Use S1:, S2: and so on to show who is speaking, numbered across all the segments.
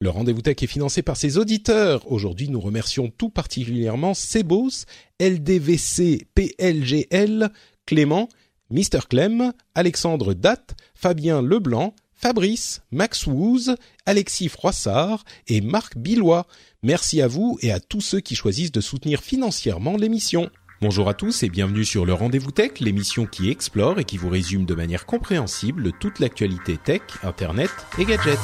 S1: Le rendez-vous tech est financé par ses auditeurs. Aujourd'hui, nous remercions tout particulièrement Sebos, LDVC, PLGL, Clément, Mr Clem, Alexandre Datt, Fabien Leblanc, Fabrice, Max Wouz, Alexis Froissart et Marc Billois. Merci à vous et à tous ceux qui choisissent de soutenir financièrement l'émission. Bonjour à tous et bienvenue sur le Rendez-vous Tech, l'émission qui explore et qui vous résume de manière compréhensible toute l'actualité tech, internet et gadgets.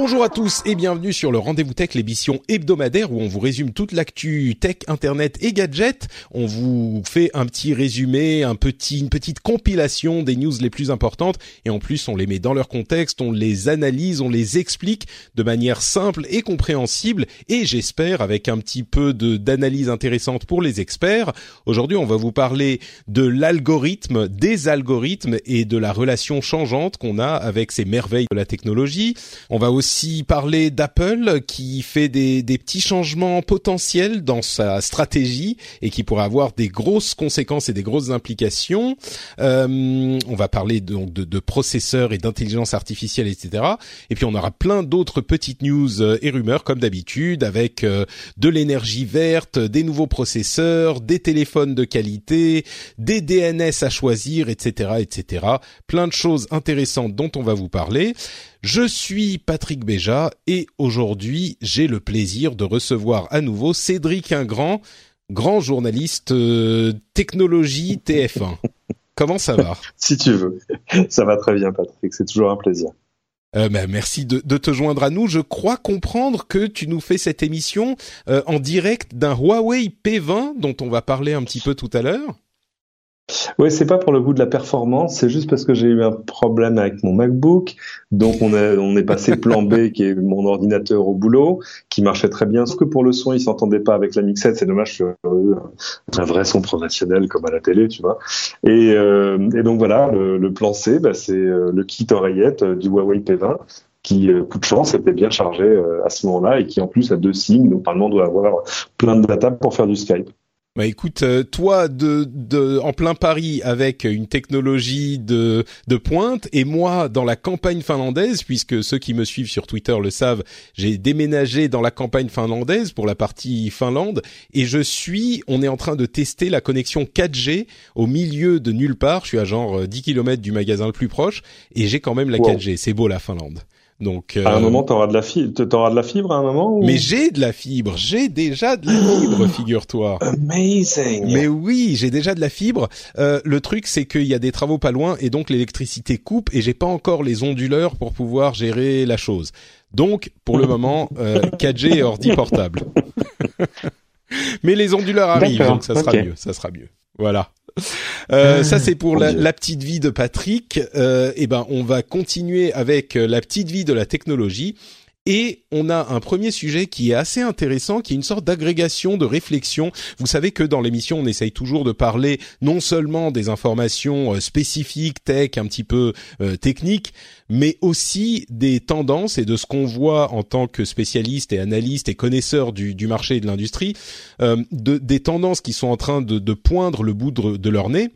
S1: Bonjour à tous et bienvenue sur le Rendez-vous Tech, l'émission hebdomadaire où on vous résume toute l'actu tech, internet et gadgets. On vous fait un petit résumé, un petit, une petite compilation des news les plus importantes et en plus on les met dans leur contexte, on les analyse, on les explique de manière simple et compréhensible et j'espère avec un petit peu d'analyse intéressante pour les experts. Aujourd'hui on va vous parler de l'algorithme, des algorithmes et de la relation changeante qu'on a avec ces merveilles de la technologie. On va aussi parler d'Apple qui fait des, des petits changements potentiels dans sa stratégie et qui pourrait avoir des grosses conséquences et des grosses implications. Euh, on va parler donc de, de, processeurs et d'intelligence artificielle, etc. Et puis on aura plein d'autres petites news euh, et rumeurs comme d'habitude avec euh, de l'énergie verte, des nouveaux processeurs, des téléphones de qualité, des DNS à choisir, etc., etc. Plein de choses intéressantes dont on va vous parler. Je suis Patrick Béja et aujourd'hui j'ai le plaisir de recevoir à nouveau Cédric Ingrand, grand journaliste euh, technologie TF1. Comment ça va?
S2: Si tu veux. Ça va très bien Patrick, c'est toujours un plaisir.
S1: Euh, bah, merci de, de, te joindre à nous. Je crois comprendre que tu nous fais cette émission euh, en direct d'un Huawei P20 dont on va parler un petit peu tout à l'heure.
S2: Oui, c'est pas pour le goût de la performance, c'est juste parce que j'ai eu un problème avec mon MacBook. Donc on est, on est passé plan B, qui est mon ordinateur au boulot, qui marchait très bien. Sauf que pour le son, il s'entendait pas avec la mixette. C'est dommage, je un vrai son professionnel comme à la télé, tu vois. Et, euh, et donc voilà, le, le plan C, bah, c'est euh, le kit oreillette euh, du Huawei P20 qui, coup de chance, était bien chargé à ce moment-là et qui en plus a deux signes. Donc normalement doit avoir plein de data pour faire du Skype.
S1: Bah écoute, toi de, de en plein Paris avec une technologie de de pointe et moi dans la campagne finlandaise puisque ceux qui me suivent sur Twitter le savent, j'ai déménagé dans la campagne finlandaise pour la partie Finlande et je suis on est en train de tester la connexion 4G au milieu de nulle part, je suis à genre 10 km du magasin le plus proche et j'ai quand même la wow. 4G, c'est beau la Finlande. Donc
S2: euh... à un moment t'auras de la fibre, t'auras de la fibre à un moment. Ou...
S1: Mais j'ai de la fibre, j'ai déjà de la fibre, figure-toi.
S2: Amazing.
S1: Mais oui, j'ai déjà de la fibre. Euh, le truc c'est qu'il y a des travaux pas loin et donc l'électricité coupe et j'ai pas encore les onduleurs pour pouvoir gérer la chose. Donc pour le moment euh, 4G et ordi portable. Mais les onduleurs arrivent donc ça sera okay. mieux, ça sera mieux. Voilà. Euh, ça c'est pour la, la, petite vie de Patrick. Euh, et ben on va continuer avec la petite vie de la technologie. Et on a un premier sujet qui est assez intéressant, qui est une sorte d'agrégation de réflexion. Vous savez que dans l'émission, on essaye toujours de parler non seulement des informations spécifiques, tech, un petit peu euh, techniques, mais aussi des tendances et de ce qu'on voit en tant que spécialiste et analyste et connaisseur du, du marché et de l'industrie, euh, de, des tendances qui sont en train de, de poindre le bout de leur nez.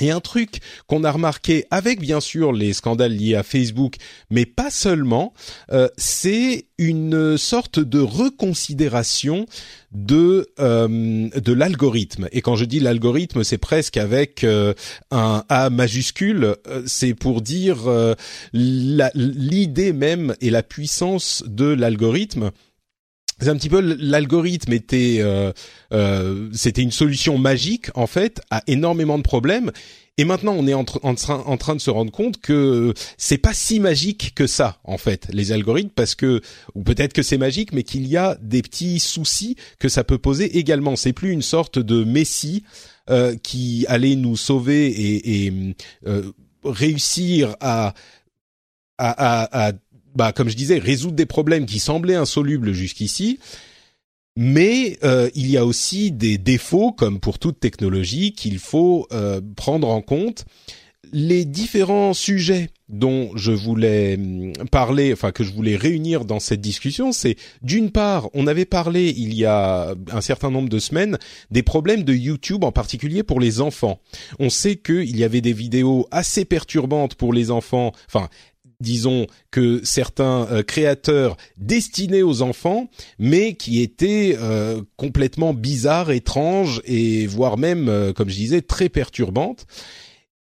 S1: Et un truc qu'on a remarqué avec bien sûr les scandales liés à Facebook, mais pas seulement, euh, c'est une sorte de reconsidération de euh, de l'algorithme. Et quand je dis l'algorithme, c'est presque avec euh, un A majuscule. C'est pour dire l'idée même et la puissance de l'algorithme c'est un petit peu l'algorithme était euh, euh, c'était une solution magique en fait à énormément de problèmes Et maintenant, on est en, en, train de se rendre compte que c'est pas si magique que ça, en fait, les algorithmes, parce que ou peut-être que c'est magique, mais qu'il y a des petits soucis que ça peut poser également. C'est plus une sorte de messie euh, qui allait nous sauver et, et euh, réussir à, à, à, à bah, comme je disais, résoudre des problèmes qui semblaient insolubles jusqu'ici. Mais euh, il y a aussi des défauts, comme pour toute technologie, qu'il faut euh, prendre en compte. Les différents sujets dont je voulais hum, parler, enfin que je voulais réunir dans cette discussion, c'est d'une part, on avait parlé il y a un certain nombre de semaines des problèmes de YouTube, en particulier pour les enfants. On sait qu'il y avait des vidéos assez perturbantes pour les enfants, enfin disons que certains euh, créateurs destinés aux enfants, mais qui étaient euh, complètement bizarres, étranges et voire même, euh, comme je disais, très perturbantes.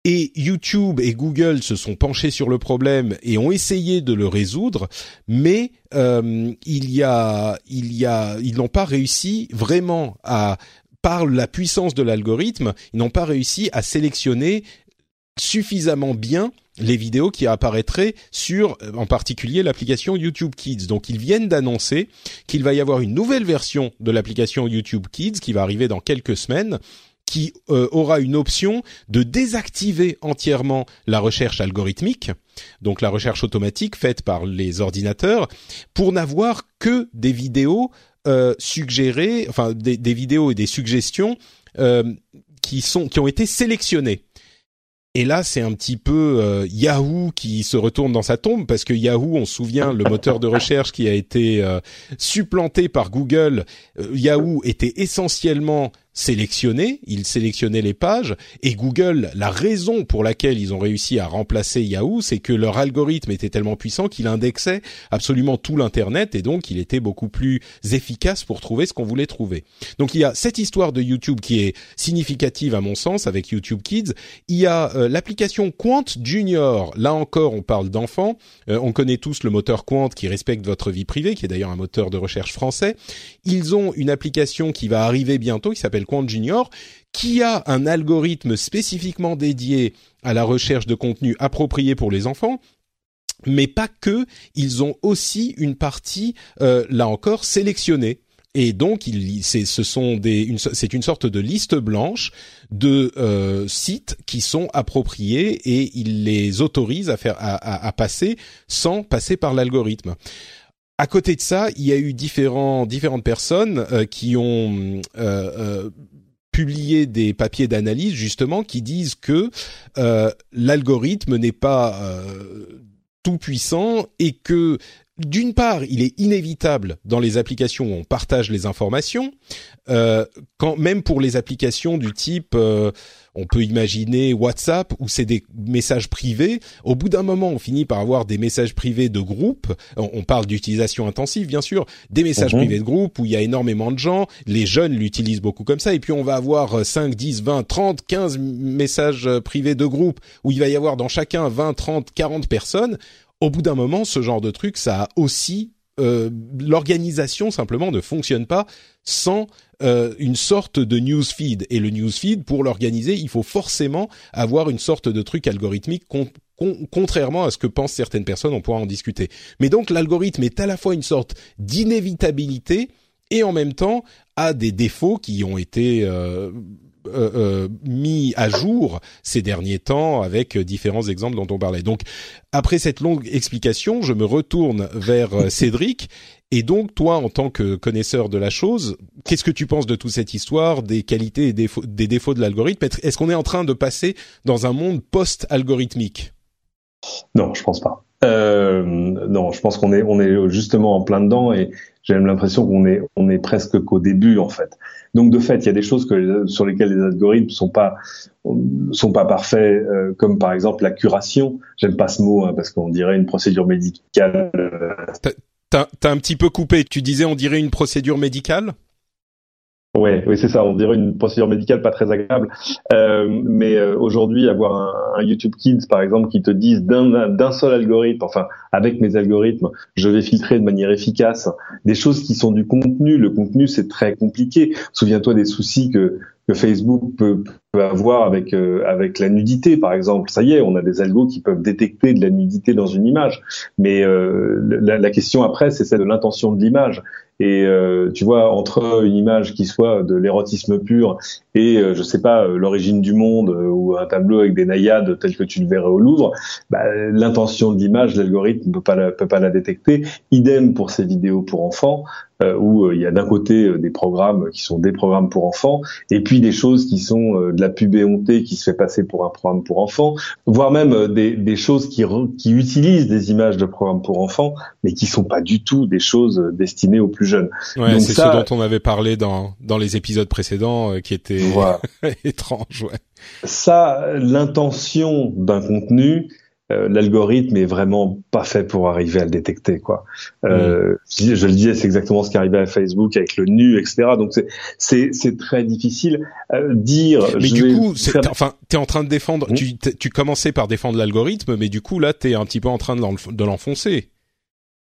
S1: Et YouTube et Google se sont penchés sur le problème et ont essayé de le résoudre, mais il y a, il y a, ils n'ont pas réussi vraiment à par la puissance de l'algorithme, ils n'ont pas réussi à sélectionner suffisamment bien les vidéos qui apparaîtraient sur euh, en particulier l'application YouTube Kids. Donc ils viennent d'annoncer qu'il va y avoir une nouvelle version de l'application YouTube Kids qui va arriver dans quelques semaines qui euh, aura une option de désactiver entièrement la recherche algorithmique, donc la recherche automatique faite par les ordinateurs, pour n'avoir que des vidéos euh, suggérées, enfin des, vidéos et des suggestions qui sont qui ont été sélectionnées et là, c'est un petit peu euh, Yahoo qui se retourne dans sa tombe parce que Yahoo, on se souvient, le moteur de recherche qui a été euh, supplanté par Google, euh, Yahoo était essentiellement sélectionner, ils sélectionnaient les pages et Google, la raison pour laquelle ils ont réussi à remplacer Yahoo, c'est que leur algorithme était tellement puissant qu'il indexait absolument tout l'internet et donc il était beaucoup plus efficace pour trouver ce qu'on voulait trouver. Donc il y a cette histoire de YouTube qui est significative à mon sens avec YouTube Kids, il y a euh, l'application Quant Junior, là encore on parle d'enfants, euh, on connaît tous le moteur Quant qui respecte votre vie privée qui est d'ailleurs un moteur de recherche français. Ils ont une application qui va arriver bientôt qui s'appelle Quant Junior, qui a un algorithme spécifiquement dédié à la recherche de contenu approprié pour les enfants, mais pas que, ils ont aussi une partie, euh, là encore, sélectionnée. Et donc, c'est, ce sont des, c'est une sorte de liste blanche de euh, sites qui sont appropriés et ils les autorisent à faire, à passer sans passer par l'algorithme. À côté de ça, il y a eu différentes personnes euh, qui ont euh, euh, publié des papiers d'analyse justement qui disent que l'algorithme n'est pas tout puissant et que d'une part, il est inévitable dans les applications où on partage les informations, euh, quand même pour les applications du type, euh, on peut imaginer WhatsApp où c'est des messages privés. Au bout d'un moment, on finit par avoir des messages privés de groupe. On, parle d'utilisation intensive, bien sûr, des messages mhm. privés de groupe où il y a énormément de gens. Les jeunes l'utilisent beaucoup comme ça. Et puis on va avoir 5, 10, 20, 30, 15 messages privés de groupe où il va y avoir dans chacun 20, 30, 40 personnes au bout d'un moment, ce genre de truc, ça a aussi euh, l'organisation simplement ne fonctionne pas sans euh, une sorte de newsfeed. Et le newsfeed, pour l'organiser, il faut forcément avoir une sorte de truc algorithmique contrairement à ce que pensent certaines personnes, on pourra en discuter. Mais donc l'algorithme est à la fois une sorte d'inévitabilité et en même temps a des défauts qui ont été euh, euh, euh, mis à jour ces derniers temps avec différents exemples dont on parlait. Donc après cette longue explication, je me retourne vers euh, Cédric. Et donc toi, en tant que connaisseur de la chose, qu'est-ce que tu penses de toute cette histoire, des qualités et défauts, des défauts de l'algorithme? Est-ce qu'on est en train de passer dans un monde post-algorithmique?
S2: Non, je pense pas. Euh, non, je pense qu'on est on est justement en plein dedans et j'ai même l'impression qu'on est on est presque qu'au début en fait. Donc de fait, il y a des choses sur lesquelles les algorithmes sont pas sont pas parfaits, euh, comme par exemple la curation. J'aime pas ce mot hein, parce qu'on dirait une procédure médicale.
S1: T'as un petit peu coupé. Tu disais on dirait une procédure médicale?
S2: Ouais, oui, c'est ça. On dirait une procédure médicale pas très agréable. Euh, mais euh, aujourd'hui, avoir un, un, YouTube Kids, par exemple, qui te dise d'un seul algorithme, enfin, avec mes algorithmes, je vais filtrer de manière efficace des choses qui sont du contenu. Le contenu, c'est très compliqué. Souviens-toi des soucis que que Facebook peut, peut avoir avec euh, avec la nudité, par exemple. Ça y est, on a des algos qui peuvent détecter de la nudité dans une image. Mais euh, la, la, question après, c'est celle de l'intention de l'image. Et euh, tu vois, entre une image qui soit de l'érotisme pur et euh, je sais pas l'origine du monde ou un tableau avec des naïades tel que tu le verrais au Louvre, bah, l'intention de l'image, l'algorithme ne peut peut pas la détecter. Idem pour ces vidéos pour enfants. Euh, où euh, il y a d'un côté euh, des programmes qui sont des programmes pour enfants, et puis des choses qui sont de la pub éhontée qui se fait passer pour un programme pour enfants, voire même des, des choses qui, qui utilisent des images de programmes pour enfants, mais qui sont pas du tout des choses destinées aux plus jeunes.
S1: Ouais, c'est ce dont on avait parlé dans dans les épisodes précédents, qui étaient voilà. étranges. Ouais.
S2: Ça, l'intention d'un contenu, euh, l'algorithme est vraiment pas fait pour arriver à le détecter quoi. Euh, je, le disais, c'est exactement ce qui arrivait à Facebook avec le nu, etc. Donc c'est très difficile euh, dire.
S1: Mais du coup, faire... enfin, t'es en train de défendre. Mm. Tu tu commençais par défendre l'algorithme, mais du coup là, t'es un petit peu en train de l'enfoncer.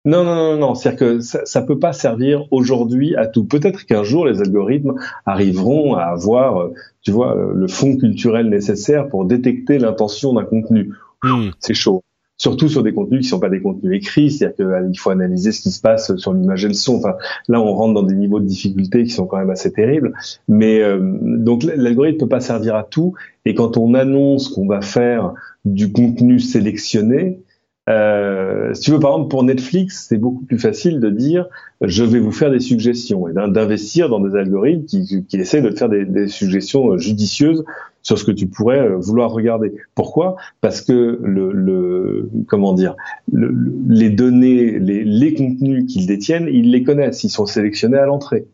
S2: Non, non, non, non. C'est-à-dire que ça, ça peut pas servir aujourd'hui à tout. Peut-être qu'un jour les algorithmes arriveront à avoir, euh, tu vois, le fond culturel nécessaire pour détecter l'intention d'un contenu Hmm. C'est chaud. Surtout sur des contenus qui sont pas des contenus écrits, c'est-à-dire qu'il euh, faut analyser ce qui se passe sur l'image et le son. Enfin, là, on rentre dans des niveaux de difficulté qui sont quand même assez terribles. Mais euh, donc l'algorithme peut pas servir à tout. Et quand on annonce qu'on va faire du contenu sélectionné, euh, si tu veux, par exemple, pour Netflix, c'est beaucoup plus facile de dire je vais vous faire des suggestions et d'investir dans des algorithmes qui, qui essaient de faire des, des suggestions judicieuses sur ce que tu pourrais euh, vouloir regarder. Pourquoi? Parce que le, le comment dire, le, les données, les, les contenus qu'ils détiennent, ils les connaissent, ils sont sélectionnés à l'entrée.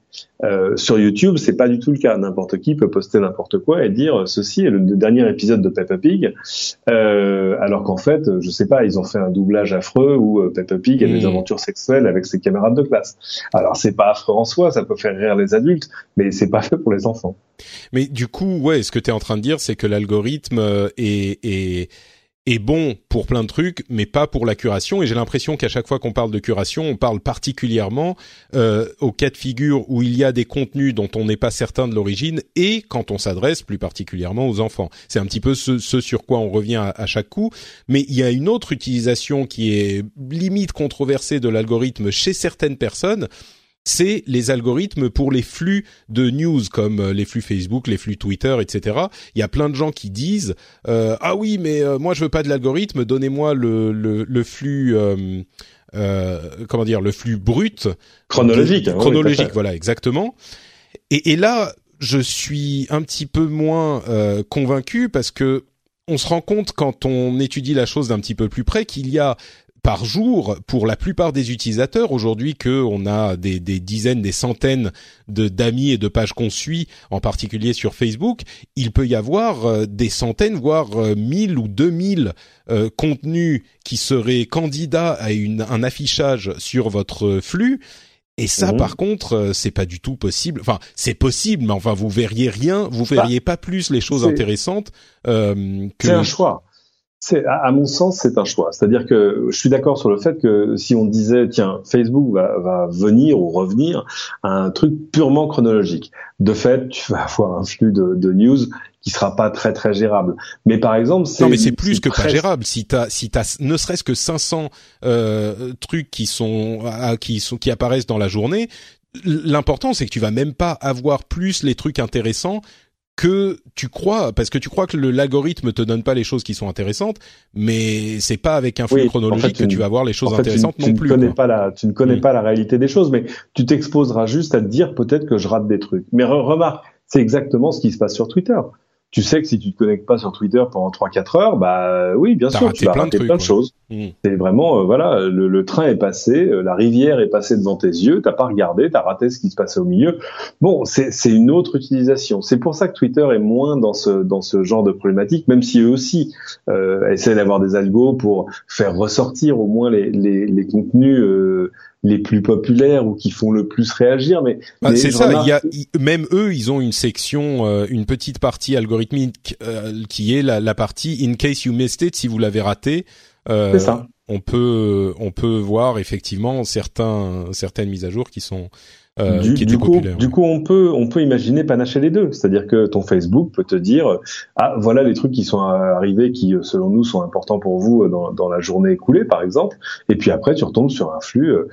S2: Euh, sur YouTube, c'est pas du tout le cas. N'importe qui peut poster n'importe quoi et dire ceci est le dernier épisode de Peppa Pig, euh, alors qu'en fait, je sais pas, ils ont fait un doublage affreux où euh, Peppa Pig a des aventures sexuelles avec ses camarades de classe. Alors c'est pas affreux en soi, ça peut faire rire les adultes, mais c'est pas fait pour les enfants.
S1: Mais du coup, ouais, ce que tu es en train de dire, c'est que l'algorithme euh, est, est est bon pour plein de trucs, mais pas pour la curation. Et j'ai l'impression qu'à chaque fois qu'on parle de curation, on parle particulièrement euh, au cas de figure où il y a des contenus dont on n'est pas certain de l'origine, et quand on s'adresse plus particulièrement aux enfants. C'est un petit peu ce, sur quoi on revient à, chaque coup. Mais il y a une autre utilisation qui est limite controversée de l'algorithme chez certaines personnes c'est les algorithmes pour les flux de news comme euh, les flux Facebook, les flux Twitter, etc. Il y a plein de gens qui disent euh, ah oui mais euh, moi je veux pas de l'algorithme, donnez-moi le, le, le, flux comment dire le flux brut
S2: chronologique
S1: hein, chronologique voilà exactement. Et, et, là je suis un petit peu moins convaincu parce que on se rend compte quand on étudie la chose d'un petit peu plus près qu'il y a par jour pour la plupart des utilisateurs aujourd'hui que on a des, des, dizaines, des centaines de d'amis et de pages qu'on suit, en particulier sur Facebook, il peut y avoir euh, des centaines, voire euh, mille ou deux mille euh, contenus qui seraient candidats à une, un affichage sur votre flux. Et ça, mmh. par contre, c'est pas du tout possible. Enfin, c'est possible, mais enfin, vous verriez rien, vous bah, verriez pas plus les choses intéressantes
S2: que. C'est un choix c'est, à mon sens, c'est un choix. C'est-à-dire que je suis d'accord sur le fait que si on disait, tiens, Facebook va, va, venir ou revenir à un truc purement chronologique, de fait, tu vas avoir un flux de, de news qui sera pas très très gérable. Mais par exemple,
S1: c'est non, mais c'est plus que pas gérable. Si t'as si t'as ne serait-ce que 500 euh, trucs qui sont qui sont qui apparaissent dans la journée, l'important c'est que tu vas même pas avoir plus les trucs intéressants que tu crois, parce que tu crois que l'algorithme te donne pas les choses qui sont intéressantes, mais c'est pas avec un flux chronologique que tu vas voir les choses intéressantes
S2: non
S1: plus.
S2: Ne connais pas la, tu ne connais mm. pas la réalité des choses, mais tu t'exposeras juste à te dire peut-être que je rate des trucs. Mais remarque, c'est exactement ce qui se passe sur Twitter tu sais que si tu te connectes pas sur Twitter pendant 3-4 heures, bah oui, bien sûr, tu vas rater plein de choses. Mmh. C'est vraiment, euh, voilà, le, train est passé, euh, la rivière est passée devant tes yeux, t'as pas regardé, t'as raté ce qui se passait au milieu. Bon, c'est une autre utilisation. C'est pour ça que Twitter est moins dans ce dans ce genre de problématique, même si eux aussi euh, essaient d'avoir des algos pour faire ressortir au moins les les, les contenus euh, les plus populaires ou qui font le plus réagir. Mais,
S1: ah, c'est ça. Il y a même eux, ils ont une section, euh, une petite partie algorithmique euh, qui est la, la, partie in case you missed it, si vous l'avez raté. Euh, ça. On peut on peut voir effectivement certains certaines mises à jour qui sont euh,
S2: du,
S1: qui
S2: du coup, du coup, on peut, on peut imaginer panacher les deux. C'est-à-dire que ton Facebook peut te dire, ah, voilà les trucs qui sont arrivés, qui, selon nous, sont importants pour vous dans, dans la journée écoulée, par exemple. Et puis après, tu retombes sur un flux euh,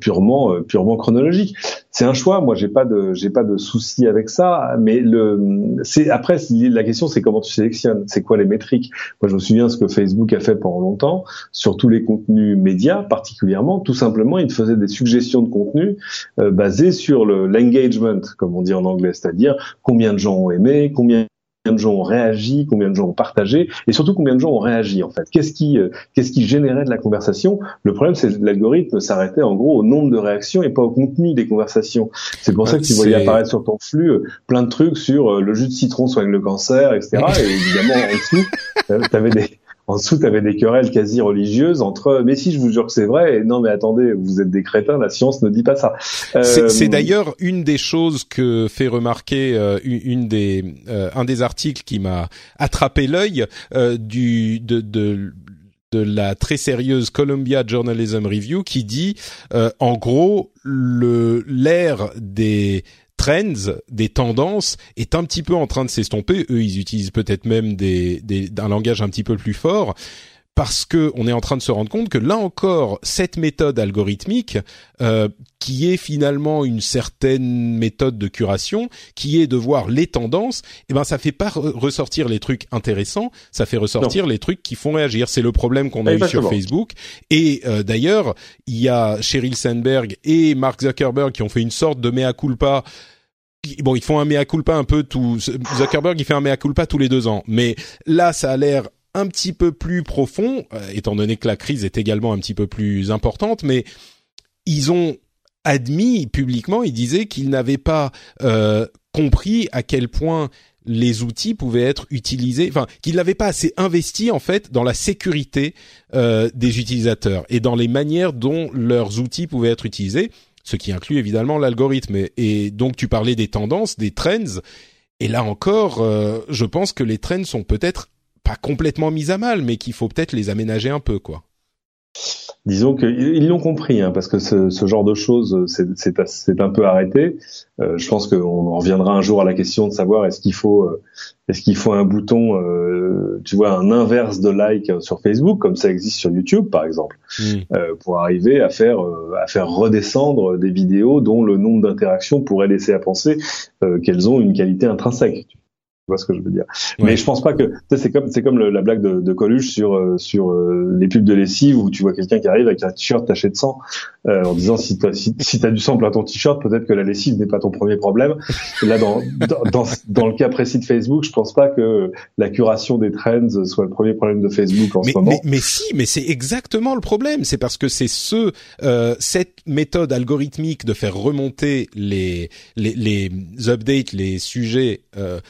S2: purement, euh, purement chronologique. C'est un choix. Moi, j'ai pas de, j'ai pas de souci avec ça. Mais le, c'est après, la question, c'est comment tu sélectionnes. C'est quoi les métriques? Moi, je me souviens ce que Facebook a fait pendant longtemps sur tous les contenus médias, particulièrement. Tout simplement, il faisait des suggestions de contenu euh, basées sur le l'engagement, comme on dit en anglais, c'est-à-dire combien de gens ont aimé, combien de gens ont réagi, combien de gens ont partagé, et surtout combien de gens ont réagi en fait. Qu'est-ce qui, euh, qu'est-ce qui générait de la conversation? Le problème, c'est que l'algorithme s'arrêtait en gros au nombre de réactions et pas au contenu des conversations. C'est pour ça que tu voyais apparaître sur ton flux euh, plein de trucs sur euh, le jus de citron soigne le cancer, etc. et évidemment en dessous, tu avais des en dessous, tu avais des querelles quasi religieuses entre mais si je vous jure que c'est vrai et non mais attendez, vous êtes des crétins, la science ne dit pas ça.
S1: Euh... C'est d'ailleurs une des choses que fait remarquer euh, une des euh, un des articles qui m'a attrapé l'œil euh, du de, de de la très sérieuse Columbia Journalism Review qui dit en gros le l'ère des trends, des tendances, est un petit peu en train de s'estomper. Eux, ils utilisent peut-être même des, des, un langage un petit peu plus fort parce que on est en train de se rendre compte que là encore cette méthode algorithmique euh, qui est finalement une certaine méthode de curation qui est de voir les tendances eh ben ça fait pas ressortir les trucs intéressants ça fait ressortir non. les trucs qui font réagir c'est le problème qu'on a Exactement. eu sur Facebook et euh, d'ailleurs il y a Sheryl Sandberg et Mark Zuckerberg qui ont fait une sorte de mea culpa bon, ils font un mea culpa un peu tout. Zuckerberg, il fait un mea culpa tous les deux ans, mais là, ça a l'air un petit peu plus profond, euh, étant donné que la crise est également un petit peu plus importante, mais ils ont admis publiquement, ils disaient qu'ils n'avaient pas euh, compris à quel point les outils pouvaient être utilisés, enfin qu'ils n'avaient pas assez investi en fait dans la sécurité euh, des utilisateurs et dans les manières dont leurs outils pouvaient être utilisés, ce qui inclut évidemment l'algorithme. Et, donc tu parlais des tendances, des trends, et là encore, je pense que les trends sont peut-être pas complètement mises à mal, mais qu'il faut peut-être les aménager un peu, quoi.
S2: Disons qu'ils l'ont compris, hein, parce que ce, ce, genre de choses, c'est un peu arrêté. Euh, je pense qu'on reviendra un jour à la question de savoir est-ce qu'il faut, euh, est-ce qu'il faut un bouton, euh, tu vois, un inverse de like sur Facebook, comme ça existe sur YouTube, par exemple, mmh. pour arriver à faire, à faire redescendre des vidéos dont le nombre d'interactions pourrait laisser à penser qu'elles ont une qualité intrinsèque. Tu vois ce que je veux dire. Ouais. Mais je pense pas que c'est comme c'est comme le, la blague de, de Coluche sur euh, sur euh, les pubs de lessive où tu vois quelqu'un qui arrive avec un t-shirt taché de sang euh, en disant si t'as si, si as du sang plein ton t-shirt peut-être que la lessive n'est pas ton premier problème. Et là dans, dans dans le cas précis de Facebook, je pense pas que la curation des trends soit le premier problème de Facebook en
S1: mais,
S2: ce moment.
S1: Mais, mais si, mais c'est exactement le problème. C'est parce que c'est ce euh, cette méthode algorithmique de faire remonter les les, les updates, les sujets euh,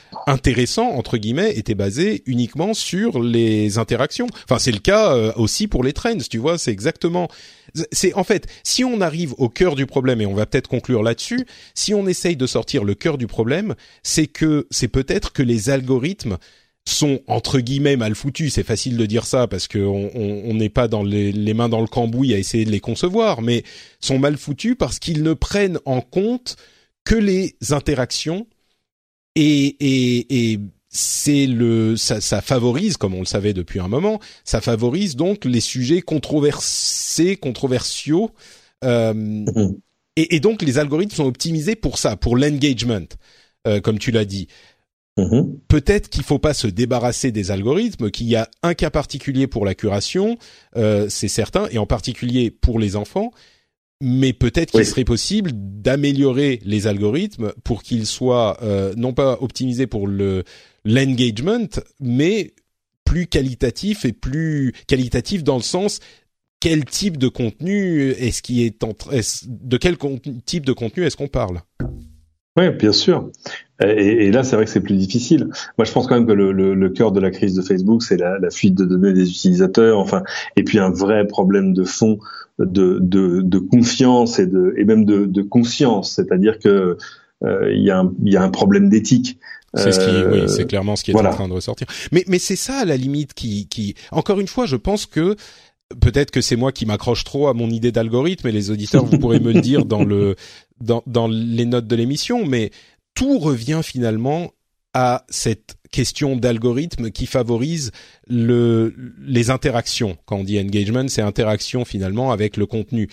S1: intéressant entre guillemets était basé uniquement sur les interactions. Enfin, c'est le cas euh, aussi pour les trends, tu vois, c'est exactement c'est en fait, si on arrive au cœur du problème et on va peut-être conclure là-dessus, si on essaye de sortir le cœur du problème, c'est que c'est peut-être que les algorithmes sont entre guillemets mal foutus. C'est facile de dire ça parce que on n'est pas dans les, les, mains dans le cambouis à essayer de les concevoir, mais sont mal foutus parce qu'ils ne prennent en compte que les interactions et, et, et c'est le ça, ça, favorise, comme on le savait depuis un moment, ça favorise donc les sujets controversés, controversiaux, euh, mmh. et, et, donc les algorithmes sont optimisés pour ça, pour l'engagement, euh, comme tu l'as dit. Mmh. Peut-être qu'il faut pas se débarrasser des algorithmes, qu'il y a un cas particulier pour la curation, euh, c'est certain, et en particulier pour les enfants mais peut-être qu'il oui. serait possible d'améliorer les algorithmes pour qu'ils soient euh, non pas optimisés pour le l'engagement, mais plus qualitatifs et plus qualitatifs dans le sens quel type de contenu est-ce qui est, en, est de quel type de contenu est-ce qu'on parle?
S2: Oui, bien sûr. Et, et là, c'est vrai que c'est plus difficile. Moi, je pense quand même que le, le, le cœur de la crise de Facebook, c'est la, la, fuite de données des utilisateurs, enfin, et puis un vrai problème de fond de, de, de confiance et, de, et même de, de conscience. C'est-à-dire que euh, il y, a un, y a un problème d'éthique.
S1: C'est ce qui, euh, oui, c'est clairement ce qui est voilà. en train de ressortir. Mais, mais c'est ça à la limite qui, qui, encore une fois, je pense que peut-être que c'est moi qui m'accroche trop à mon idée d'algorithme et les auditeurs vous pourrez me le dire dans le dans, dans les notes de l'émission mais tout revient finalement à cette question d'algorithme qui favorise le, les interactions. Quand on dit engagement, c'est interaction finalement avec le contenu.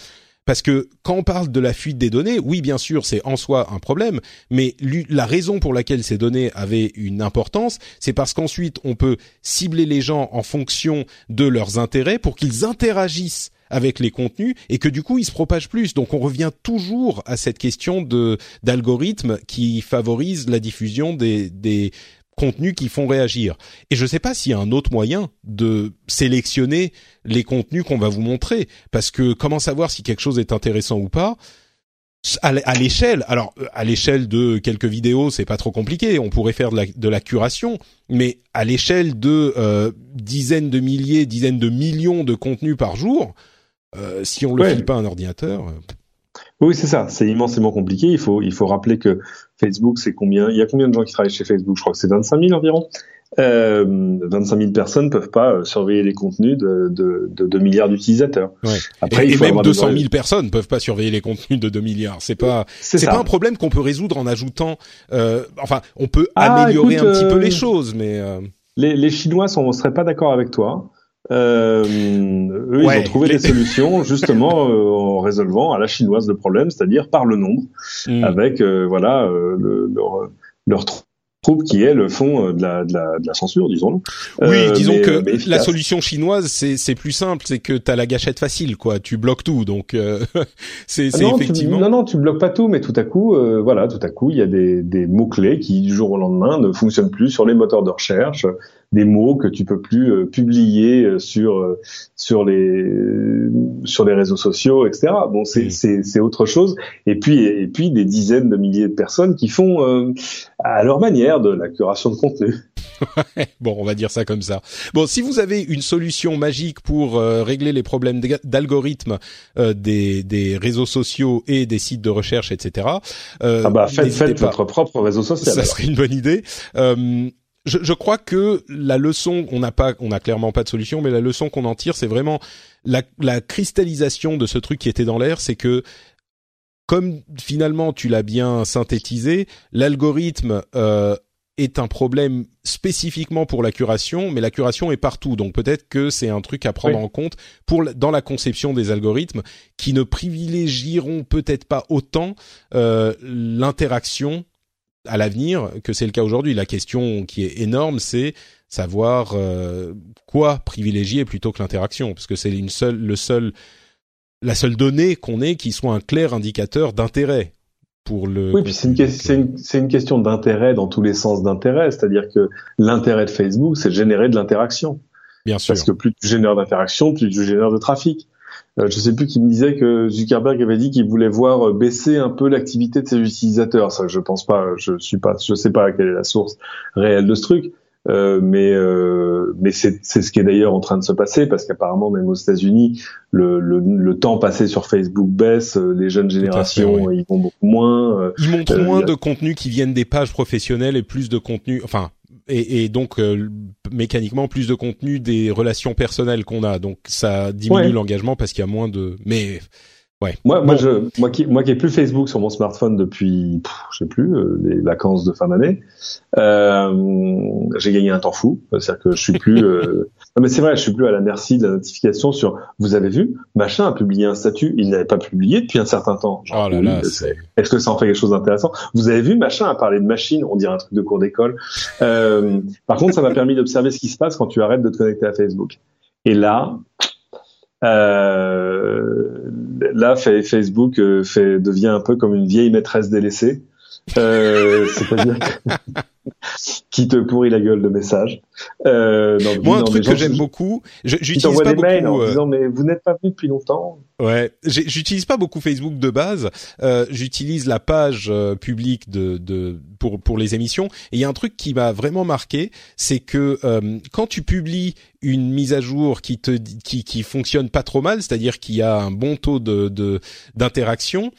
S1: Parce que quand on parle de la fuite des données, oui, bien sûr, c'est en soi un problème, mais la raison pour laquelle ces données avaient une importance, c'est parce qu'ensuite on peut cibler les gens en fonction de leurs intérêts pour qu'ils interagissent avec les contenus et que du coup ils se propagent plus. Donc on revient toujours à cette question de d'algorithme qui favorise la diffusion des, des contenus qui font réagir. Et je ne sais pas s'il y a un autre moyen de sélectionner les contenus qu'on va vous montrer, parce que comment savoir si quelque chose est intéressant ou pas? À l'échelle, alors à l'échelle de quelques vidéos, c'est pas trop compliqué. On pourrait faire de la, de la curation, mais à l'échelle de euh, dizaines de milliers, dizaines de millions de contenus par jour, euh, si on le file pas à un ordinateur. Euh,
S2: oui, c'est ça. C'est immensément compliqué. Il faut, il faut rappeler que Facebook, c'est combien? Il y a combien de gens qui travaillent chez Facebook? Je crois que c'est 25 000 environ. Euh, 25 000 personnes peuvent pas euh, surveiller les contenus de, de, de 2 milliards d'utilisateurs.
S1: Ouais. Après, et, il faut même 200 000 personnes peuvent pas surveiller les contenus de 2 milliards. C'est pas, c'est pas un problème qu'on peut résoudre en ajoutant. Euh, enfin, on peut ah, améliorer un petit peu les choses, mais.
S2: Les, les Chinois sont, seraient pas d'accord avec toi. Euh, eux, ils ont trouvé des solutions justement euh, en résolvant à la chinoise le problème, c'est-à-dire par le nombre, mm. avec euh, voilà euh, le, leur, leur troupe qui est le fond de la, de la, de la censure, disons.
S1: Oui, disons que la solution chinoise, c'est plus simple, c'est que t'as la gâchette facile, quoi. Tu bloques tout, donc c'est c'est effectivement.
S2: non, non, tu bloques pas tout, mais tout à coup, voilà, tout à coup, il y a des, des mots clés qui du jour au lendemain ne fonctionnent plus sur les moteurs de recherche, des mots que tu peux plus euh, publier euh, sur euh, sur les sur les réseaux sociaux, etc. Bon, c'est c'est c'est autre chose. Et puis et puis des dizaines de milliers de personnes qui font à leur manière de la curation de contenu.
S1: bon, on va dire ça comme ça. Bon, si vous avez une solution magique pour régler les problèmes d'algorithme des, des réseaux sociaux et des sites de recherche, etc.
S2: ah bah faites, faites votre propre réseau social.
S1: Ça serait une bonne idée. Je, je, crois que la leçon, on n'a pas, on a clairement pas de solution, mais la leçon qu'on en tire, c'est vraiment la, la, cristallisation de ce truc qui était dans l'air, c'est que comme finalement tu l'as bien synthétisé, l'algorithme euh, est un problème spécifiquement pour la curation, mais la curation est partout. Donc peut-être que c'est un truc à prendre en compte pour dans la conception des algorithmes qui ne privilégieront peut-être pas autant euh, l'interaction à l'avenir que c'est le cas aujourd'hui. La question qui est énorme, c'est savoir euh, quoi privilégier plutôt que l'interaction, parce que c'est une seule, le seul, la seule donnée qu'on ait qui soit un clair indicateur d'intérêt pour le.
S2: Oui, puis c'est une, une, question d'intérêt dans tous les sens d'intérêt, c'est-à-dire que l'intérêt de Facebook, c'est de générer de l'interaction.
S1: Bien sûr.
S2: Parce que plus tu génères d'interaction, plus tu génères de trafic. Euh, je sais plus qui me disait que Zuckerberg avait dit qu'il voulait voir euh, baisser un peu l'activité de ses utilisateurs. Ça, je pense pas. Je suis pas. Je sais pas quelle est la source réelle de ce truc. Euh, mais euh, mais c'est c'est ce qui est d'ailleurs en train de se passer parce qu'apparemment même aux États-Unis le, le, le temps passé sur Facebook baisse, euh, les jeunes générations ils vont beaucoup moins.
S1: Ils montrent moins de contenus qui viennent des pages professionnelles et plus de contenus, enfin et, et donc euh, mécaniquement plus de contenu des relations personnelles qu'on a. Donc ça diminue l'engagement parce qu'il y a moins de. Mais ouais.
S2: Moi, moi, je, moi qui, moi qui ai plus Facebook sur mon smartphone depuis, je sais plus, euh, les vacances de fin d'année, euh, j'ai gagné un temps fou. C'est-à-dire que je suis plus. Euh, non mais c'est vrai, je suis plus à la merci de la notification sur. Vous avez vu, machin a publié un statut, il n'avait pas publié depuis un certain temps.
S1: Genre, oh là là,
S2: Est-ce que ça en fait quelque chose d'intéressant? Vous avez vu, machin a parlé de machine, on dirait un truc de cours d'école. Euh, par contre, ça m'a permis d'observer ce qui se passe quand tu arrêtes de te connecter à Facebook. Et là, là, Facebook euh, fait, devient un peu comme une vieille maîtresse délaissée. Euh, C'est-à-dire qui te pourrit la gueule de messages.
S1: Euh, Moi, un truc que j'aime beaucoup, j'utilise pas beaucoup.
S2: Mails en euh, disant mais vous n'êtes pas venu depuis longtemps.
S1: Ouais, j'utilise pas beaucoup Facebook de base. Euh, j'utilise la page euh, publique de, de pour pour les émissions. Et il y a un truc qui m'a vraiment marqué, c'est que euh, quand tu publies une mise à jour qui te qui qui fonctionne pas trop mal, c'est-à-dire qu'il y a un bon taux de d'interaction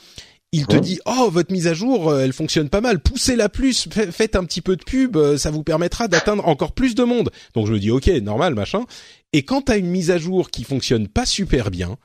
S1: il te dit oh votre mise à jour euh, elle fonctionne pas mal, poussez-la plus, faites un petit peu de pub, euh, ça vous permettra d'atteindre encore plus de monde. Donc je me dis ok normal machin. Et quand t'as une mise à jour qui fonctionne pas super bien,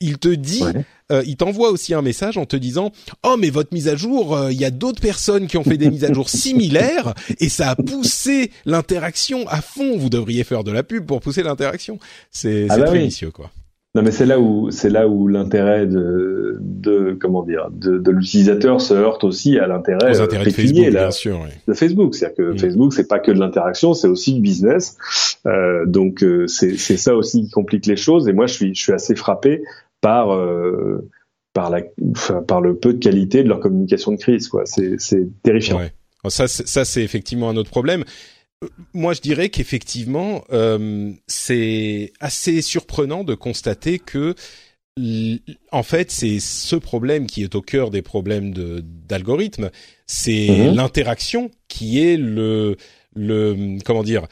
S1: il te dit, euh, il t'envoie aussi un message en te disant oh mais votre mise à jour, il y a d'autres personnes qui ont fait des mises à jour similaires et ça a poussé l'interaction à fond. Vous devriez faire de la pub pour pousser l'interaction. C'est ah bah très vicieux quoi.
S2: Non, mais c'est là où c'est là où l'intérêt de, de comment dire de, de l'utilisateur se heurte aussi à l'intérêt
S1: euh, de Facebook, bien sûr, oui.
S2: de Facebook. C'est-à-dire que mm. Facebook, c'est pas que de l'interaction, c'est aussi du business. Euh, donc euh, c'est c'est ça aussi qui complique les choses. Et moi, je suis je suis assez frappé par euh, par la par le peu de qualité de leur communication de crise. Quoi, c'est c'est terrifiant. Ouais.
S1: Ça, ça c'est effectivement un autre problème moi, je dirais qu'effectivement, euh, c'est assez surprenant de constater que, en fait, c'est ce problème qui est au cœur des problèmes d'algorithmes. C'est mhm. l'interaction qui est le, le, comment dire,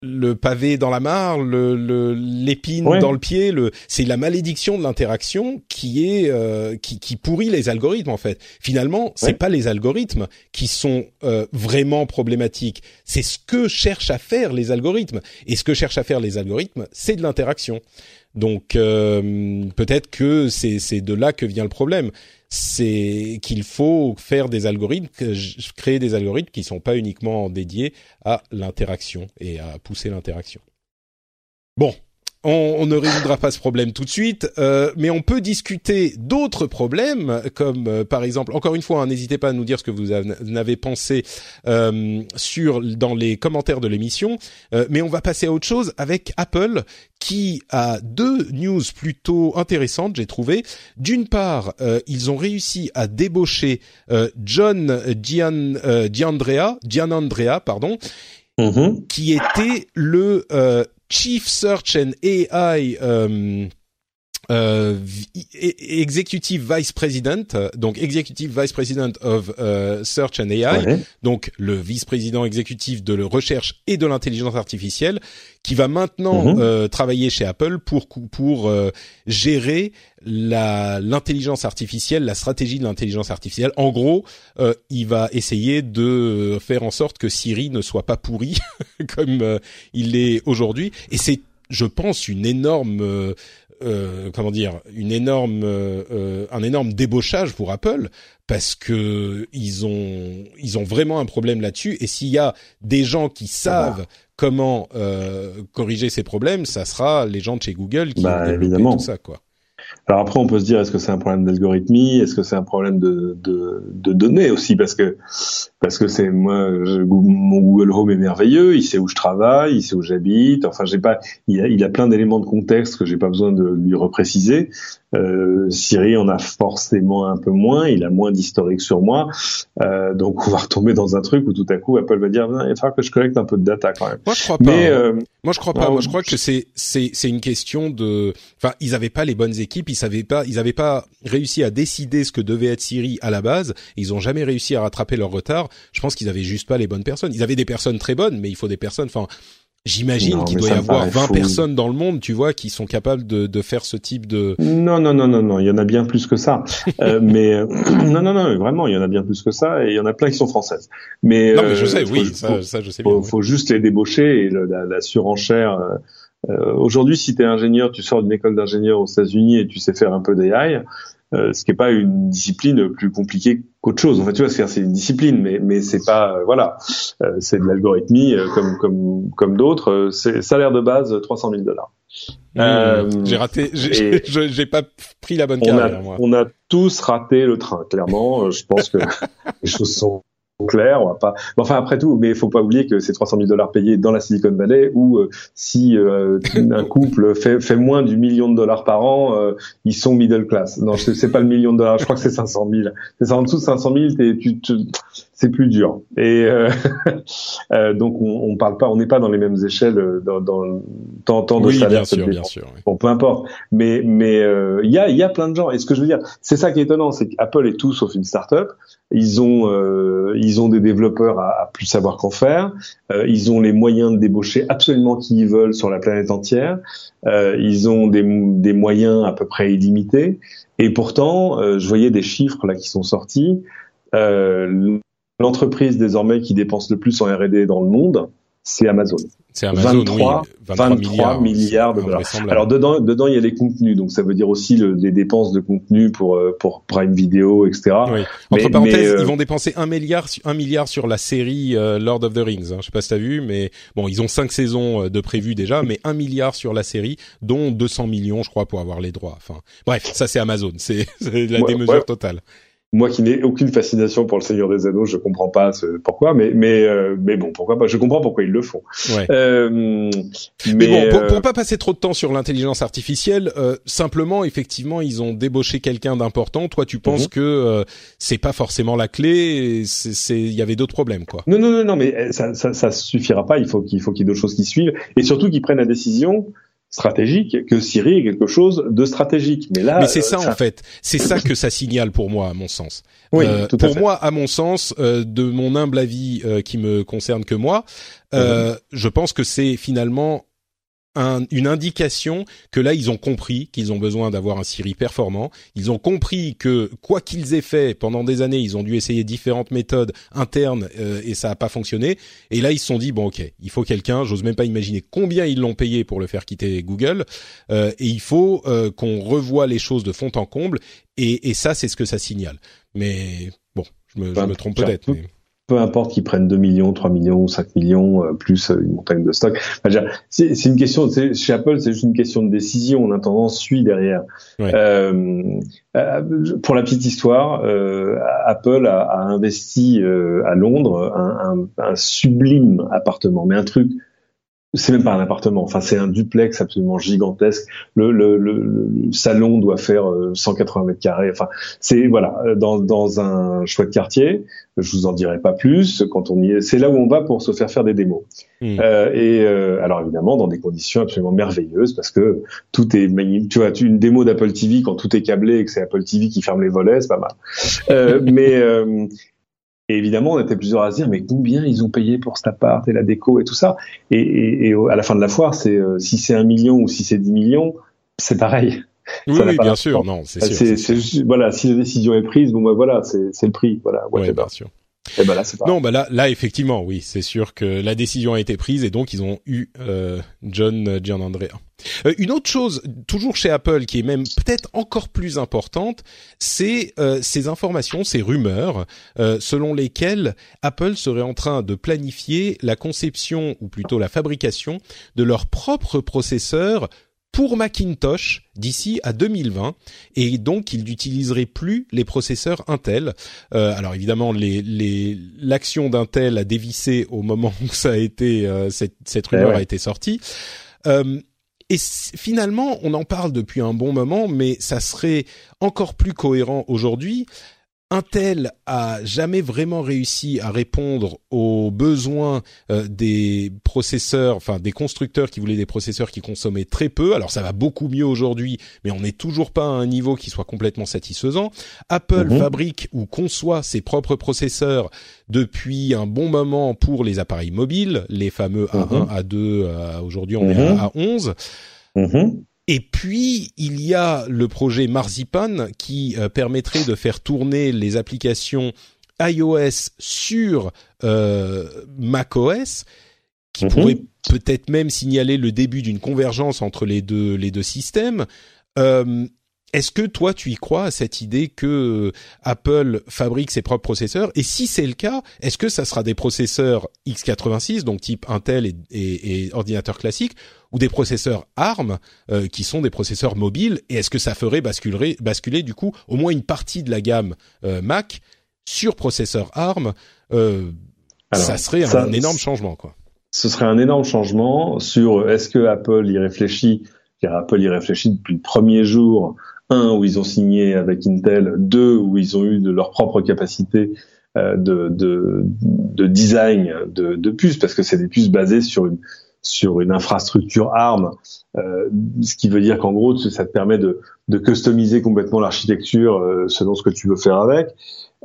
S1: le pavé dans la mare, le l'épine dans le pied, le c'est la malédiction de l'interaction qui est euh, qui, qui pourrit les algorithmes en fait. Finalement, c'est pas les algorithmes qui sont euh, vraiment problématiques, c'est ce que cherchent à faire les algorithmes. Et ce que cherchent à faire les algorithmes, c'est de l'interaction. Donc euh, peut-être que c'est de là que vient le problème c'est qu'il faut faire des algorithmes, créer des algorithmes qui sont pas uniquement dédiés à l'interaction et à pousser l'interaction. Bon, on, ne résoudra pas ce problème tout de suite, euh, mais on peut discuter d'autres problèmes, comme euh, par exemple, encore une fois, hein, n'hésitez pas à nous dire ce que vous avez pensé euh, sur dans les commentaires de l'émission. mais on va passer à autre chose avec Apple, qui a deux news plutôt intéressantes, j'ai trouvé. D'une part, ils ont réussi à débaucher John Gian, Gianandrea, pardon. Mm-hmm. qui était le Chief Search and AI um, euh, euh, Executive Vice President, donc Executive Vice President of euh, Search and AI, donc le vice-président exécutif de la recherche et de l'intelligence artificielle, qui va maintenant mhm. euh, travailler chez Apple pour pour euh, gérer la l'intelligence artificielle, la stratégie de l'intelligence artificielle. En gros, il va essayer de faire en sorte que Siri ne soit pas pourri comme il est aujourd'hui, et c'est je pense une énorme euh, comment dire une énorme euh, un énorme débauchage pour Apple parce que ils ont ils ont vraiment un problème là-dessus et s'il y a des gens qui savent comment euh, corriger ces problèmes, ça sera les gens de chez Google qui
S2: bah, évidemment.
S1: tout ça quoi.
S2: Alors après, on peut se dire, est-ce que c'est un problème d'algorithmie? Est-ce que c'est un problème de, données aussi? Parce que parce que c'est moi, mon Google Home est merveilleux. Il sait où je travaille, il sait où j'habite. Enfin, j'ai pas, il a, il a plein d'éléments de contexte que j'ai pas besoin de lui repréciser. Euh, Siri en a forcément un peu moins, il a moins d'historique sur moi, euh, donc on va retomber dans un truc où tout à coup Apple va dire il va falloir que je collecte un peu de data quand même.
S1: Moi je crois pas. Mais, euh, moi je crois pas. moi je crois que c'est c'est c'est une question de, enfin ils avaient pas les bonnes équipes, ils savaient pas, ils avaient pas réussi à décider ce que devait être Siri à la base, ils ont jamais réussi à rattraper leur retard. Je pense qu'ils avaient juste pas les bonnes personnes. Ils avaient des personnes très bonnes, mais il faut des personnes. Enfin, J'imagine qu'il doit y avoir 20 personnes dans le monde, tu vois, qui sont capables de, de, faire ce type de.
S2: Non, non, non, non, non. Il y en a bien plus que ça. euh, mais euh, non, non, non. Vraiment, il y en a bien plus que ça, et il y en a plein qui sont françaises. Mais,
S1: non, mais je euh, sais, oui, ça, ça, je sais
S2: bien.
S1: Faut,
S2: faut juste les débaucher et la, la, surenchère. Euh, Aujourd'hui, si tu es ingénieur, tu sors d'une école d'ingénieur aux États-Unis et tu sais faire un peu d'AI, euh, ce qui est pas une discipline plus compliquée qu'autre chose. En fait, tu vois, c'est une discipline, mais mais c'est pas euh, voilà, euh, c'est de l'algorithmie comme comme comme d'autres. C'est salaire de base 300 000 dollars.
S1: Mmh. j'ai raté, j'ai pas pris la bonne carrière.
S2: moi. on a tous raté le train, clairement. Je pense que les choses sont clair, on va pas. enfin après tout, mais il faut pas oublier que c'est 300 000 dollars payés dans la Silicon Valley, où euh, si euh, un couple fait, fait moins du million de dollars par an, euh, ils sont middle class. Non, c'est pas le million de dollars, je crois que c'est 500 000. C'est en dessous de 500 000, tu, tu c'est plus dur. Et euh, euh, donc on, on parle pas, on n'est pas dans les mêmes échelles euh, dans, dans tant, tant de
S1: oui, bien sûr, bien sûr. Oui.
S2: Bon, peu importe. Mais mais euh, il y a il y a plein de gens. Et ce que je veux dire, c'est ça qui est étonnant, c'est qu'Apple est tout sauf une start-up. Ils ont euh, ils ont des développeurs à, à plus savoir qu'en faire. Euh, ils ont les moyens de débaucher absolument qui ils veulent sur la planète entière. ils ont des des moyens à peu près illimités. Et pourtant, je voyais des chiffres là qui sont sortis. Euh, l'entreprise désormais qui dépense le plus en R&D dans le monde, c'est Amazon.
S1: C'est Amazon,
S2: 23,
S1: oui, 23,
S2: 23 milliards, milliards de dollars. Alors dedans, dedans, il y a les contenus, donc ça veut dire aussi le, les dépenses de contenu pour euh, pour Prime Video, etc.
S1: Oui. Entre mais, parenthèses, mais, euh... ils vont dépenser un milliard, un milliard sur la série euh, Lord of the Rings. Hein. Je sais pas si t'as vu, mais bon, ils ont cinq saisons de prévues déjà, mais un milliard sur la série, dont 200 millions, je crois, pour avoir les droits. Enfin, bref, ça c'est Amazon, c'est la
S2: ouais,
S1: démesure
S2: ouais.
S1: totale
S2: moi qui n'ai aucune fascination pour le Seigneur des Anneaux, je comprends pas ce, pourquoi, mais mais euh, mais bon, pourquoi pas? Je comprends pourquoi ils le font.
S1: Ouais.
S2: Euh,
S1: mais, mais, bon, pour, pour, pas passer trop de temps sur l'intelligence artificielle, euh, simplement, effectivement, ils ont débauché quelqu'un d'important. Toi, tu penses mm -hmm. que euh, c'est pas forcément la clé C'est il y avait d'autres problèmes, quoi.
S2: Non, non, non, non, mais ça, ça, ça suffira pas. Il faut qu'il faut qu'il y ait d'autres choses qui suivent, et surtout qu'ils prennent la décision stratégique que Siri est quelque chose de stratégique. Mais là,
S1: mais c'est ça,
S2: ça,
S1: en fait, c'est ça que ça signale pour moi, à mon sens.
S2: Oui,
S1: euh,
S2: tout à
S1: pour
S2: fait.
S1: moi, à mon sens, euh, de mon humble avis euh, qui me concerne que moi, euh, mmh. je pense que c'est finalement un, une indication que là ils ont compris qu'ils ont besoin d'avoir un Siri performant. Ils ont compris que quoi qu'ils aient fait pendant des années, ils ont dû essayer différentes méthodes internes euh, et ça n'a pas fonctionné. Et là ils se sont dit bon ok, il faut quelqu'un. J'ose même pas imaginer combien ils l'ont payé pour le faire quitter Google. Euh, et il faut euh, qu'on revoie les choses de fond en comble. Et, et ça c'est ce que ça signale. Mais bon, je me, je me trompe peut-être. Mais
S2: peu importe qu'ils prennent 2 millions, 3 millions, 5 millions, euh, plus une montagne de stock. Enfin, c'est, une question, chez Apple, c'est juste une question de décision. En attendant, suit derrière.
S1: Ouais.
S2: Euh, euh, pour la petite histoire, euh, Apple a, a investi euh, à Londres un, un, un, sublime appartement, mais un truc. C'est même pas un appartement, enfin c'est un duplex absolument gigantesque. Le, le, le, le salon doit faire 180 mètres carrés. Enfin, c'est voilà dans, dans un chouette quartier. Je vous en dirai pas plus. Quand on y est, c'est là où on va pour se faire faire des démos. Mmh. Euh, et euh, alors évidemment dans des conditions absolument merveilleuses parce que tout est magnifique. Tu vois, une démo d'Apple TV quand tout est câblé et que c'est Apple TV qui ferme les volets, c'est pas mal. Euh, mais et évidemment, on était plusieurs à se dire, mais combien ils ont payé pour cet appart et la déco et tout ça. Et, et, et à la fin de la foire, c'est euh, si c'est un million ou si c'est 10 millions, c'est pareil.
S1: Oui, oui bien sûr, non, c'est sûr.
S2: Voilà, si la décision est prise, bon, bah voilà, c'est, c'est le prix, voilà.
S1: Ouais, bien sûr.
S2: Et ben là, c'est.
S1: Non, bah là, là, effectivement, oui, c'est sûr que la décision a été prise et donc ils ont eu euh, John Gianandrea. Euh, une autre chose, toujours chez Apple, qui est même peut-être encore plus importante, c'est euh, ces informations, ces rumeurs, euh, selon lesquelles Apple serait en train de planifier la conception, ou plutôt la fabrication, de leur propre processeur pour Macintosh d'ici à 2020 et donc ils n'utiliseraient plus les processeurs Intel. Euh, alors évidemment les, les, l'action d'Intel a dévissé au moment où ça a été euh, cette, cette rumeur
S2: ouais.
S1: a été sortie. Euh, et finalement, on en parle depuis un bon moment, mais ça serait encore plus cohérent aujourd'hui. Intel a jamais vraiment réussi à répondre aux besoins euh, des processeurs, enfin des constructeurs qui voulaient des processeurs qui consommaient très peu. Alors ça va beaucoup mieux aujourd'hui, mais on n'est toujours pas à un niveau qui soit complètement satisfaisant. Apple mmh. fabrique ou conçoit ses propres processeurs depuis un bon moment pour les appareils mobiles, les fameux A1, mmh. A2. Euh, aujourd'hui, on mmh. est à A11. Et puis, il y a le projet Marzipan qui euh, permettrait de faire tourner les applications iOS sur euh, macOS, qui
S2: mm -hmm.
S1: pourrait peut-être même signaler le début d'une convergence entre les deux, les deux systèmes. Euh, est-ce que toi, tu y crois à cette idée que Apple fabrique ses propres processeurs? Et si c'est le cas, est-ce que ça sera des processeurs x86, donc type Intel et, et, et ordinateur classique, ou des processeurs ARM, euh, qui sont des processeurs mobiles Et est-ce que ça ferait basculer, basculer du coup au moins une partie de la gamme euh, Mac sur processeur ARM euh, Alors, Ça serait ça, un énorme changement, quoi.
S2: Ce serait un énorme changement sur est-ce que Apple y réfléchit? Apple y réfléchit depuis le premier jour un où ils ont signé avec Intel, deux où ils ont eu de leur propre capacité de, de, de, design de, de puces, parce que c'est des puces basées sur une sur une infrastructure ARM, euh, ce qui veut dire qu'en gros, ça te permet de, de customiser complètement l'architecture euh, selon ce que tu veux faire avec.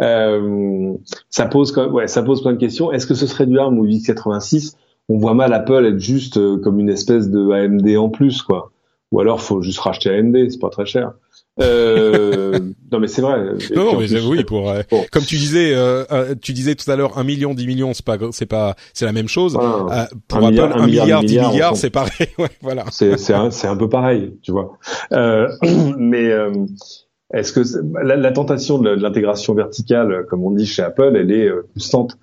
S2: Euh, ça pose ouais, ça pose plein de questions. Est-ce que ce serait du ARM ou du x86? On voit mal Apple être juste euh, comme une espèce de AMD en plus, quoi. Ou alors, faut juste racheter AMD, c'est pas très cher. Euh, non mais c'est vrai.
S1: non, mais oui, pour euh, comme tu disais, euh, euh, tu disais tout à l'heure, un million, dix millions, c'est pas, c'est pas, c'est la même chose. Ah, pour un Apple, milliard, un milliard, dix milliards, c'est pareil. ouais, voilà.
S2: C'est c'est un, c'est un peu pareil, tu vois. mais est-ce que la, la, tentation de l'intégration verticale, comme on dit chez Apple, elle est constante.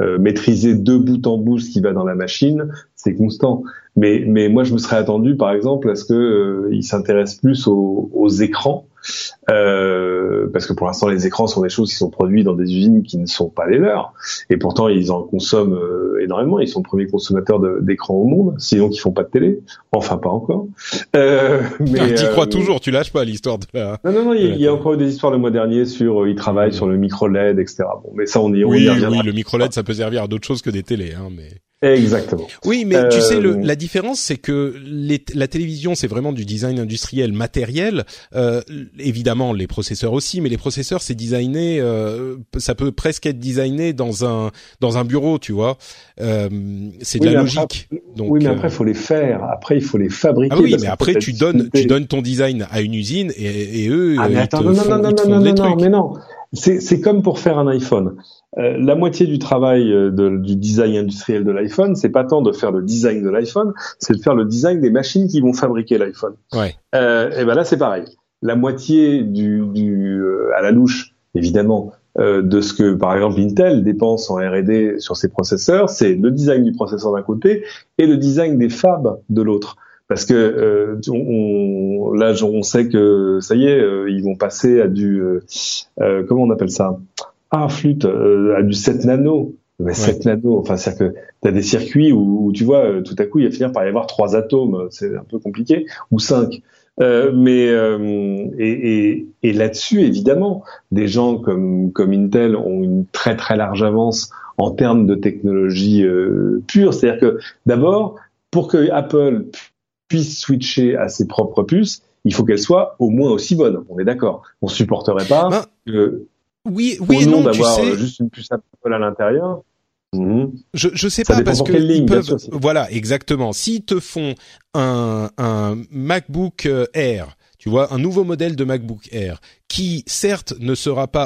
S2: maîtriser de bout en bout ce qui va dans la machine, c'est constant. Mais, mais moi, je me serais attendu, par exemple, à ce que euh, ils s'intéressent plus aux, aux écrans, euh, parce que pour l'instant, les écrans sont des choses qui sont produites dans des usines qui ne sont pas les leurs, et pourtant, ils en consomment euh, énormément. Ils sont le premier consommateur d'écrans au monde, sinon qu'ils font pas de télé. Enfin, pas encore.
S1: Euh, mais ah, tu crois toujours, tu lâches pas l'histoire de la.
S2: Non, non, non. Il y, a encore eu des histoires le mois dernier sur euh, ils travaillent sur le micro LED, etc. Bon, mais ça, on y, on
S1: oui, oui, le micro LED, ça peut servir à d'autres choses que des télés, hein, mais.
S2: Exactement.
S1: Oui, mais tu sais, le, euh, la différence, c'est que les, la télévision, c'est vraiment du design industriel matériel. Euh, évidemment, les processeurs aussi, mais les processeurs, c'est designé, euh, ça peut presque être designé dans un dans un bureau, tu vois. Euh, c'est de la logique.
S2: Donc, oui, mais après, il faut les faire. Après, il faut les fabriquer.
S1: Ah oui, mais après, tu donnes tu donnes ton design à une usine et, et eux, ah, mais attends, non, non, non, non, non, non,
S2: mais non. C'est comme pour faire un iPhone. Euh, la moitié du travail euh, de, du design industriel de l'iPhone, c'est pas tant de faire le design de l'iPhone, c'est de faire le design des machines qui vont fabriquer l'iPhone.
S1: Ouais.
S2: Euh, et ben là, c'est pareil. La moitié du, du euh, à la louche, évidemment, de ce que par exemple Intel dépense en R&D sur ses processeurs, c'est le design du processeur d'un côté et le design des fabs de l'autre parce que on, là on sait que ça y est ils vont passer à du euh, comment on appelle ça? Ah flûte euh, à du 7 nano. Mais 7 nano, enfin c'est que tu as des circuits où, tu vois euh, tout à coup il va finir par y avoir trois atomes, c'est un peu compliqué, ou cinq. Euh, mais euh, et, et, et là-dessus évidemment, des gens comme comme Intel ont une très très large avance en termes de technologie euh, pure. C'est-à-dire que d'abord, pour que Apple puisse switcher à ses propres puces, il faut qu'elle soit au moins aussi bonne. On est d'accord. On supporterait pas ben, que
S1: oui, oui et non,
S2: d'avoir
S1: sais...
S2: juste une puce Apple à l'intérieur. Mmh.
S1: Je je sais pas parce que ils peuvent voilà exactement s'ils te font un un MacBook euh, Air tu vois un nouveau modèle de MacBook Air qui certes ne sera pas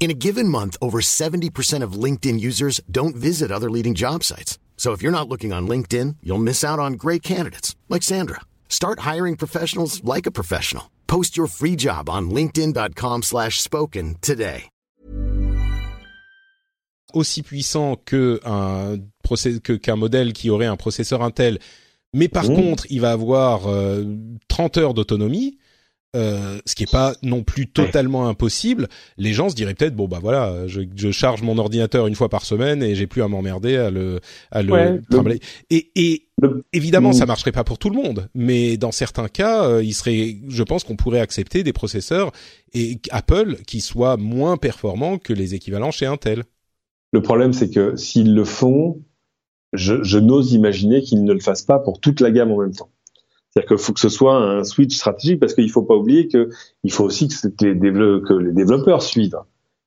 S3: In a given month, over 70% of LinkedIn users don't visit other leading job sites. So if you're not looking on LinkedIn, you'll miss out on great candidates like Sandra. Start hiring professionals like a professional. Post your free job on linkedin.com/spoken today.
S1: Aussi puissant que un que qu'un modèle qui aurait un processeur Intel, mais par mmh. contre, il va avoir euh, 30 heures d'autonomie. Euh, ce qui est pas non plus totalement impossible, les gens se diraient peut-être bon bah voilà, je, je, charge mon ordinateur une fois par semaine et j'ai plus à m'emmerder à le à le ouais, Et, et évidemment, ça marcherait pas pour tout le monde, mais dans certains cas, euh, il serait, je pense qu'on pourrait accepter des processeurs et Apple qui soient moins performants que les équivalents chez Intel.
S2: Le problème, c'est que s'ils le font, je, je n'ose imaginer qu'ils ne le fassent pas pour toute la gamme en même temps. C'est-à-dire qu'il faut que ce soit un switch stratégique parce qu'il faut pas oublier que il faut aussi que les, que les développeurs suivent.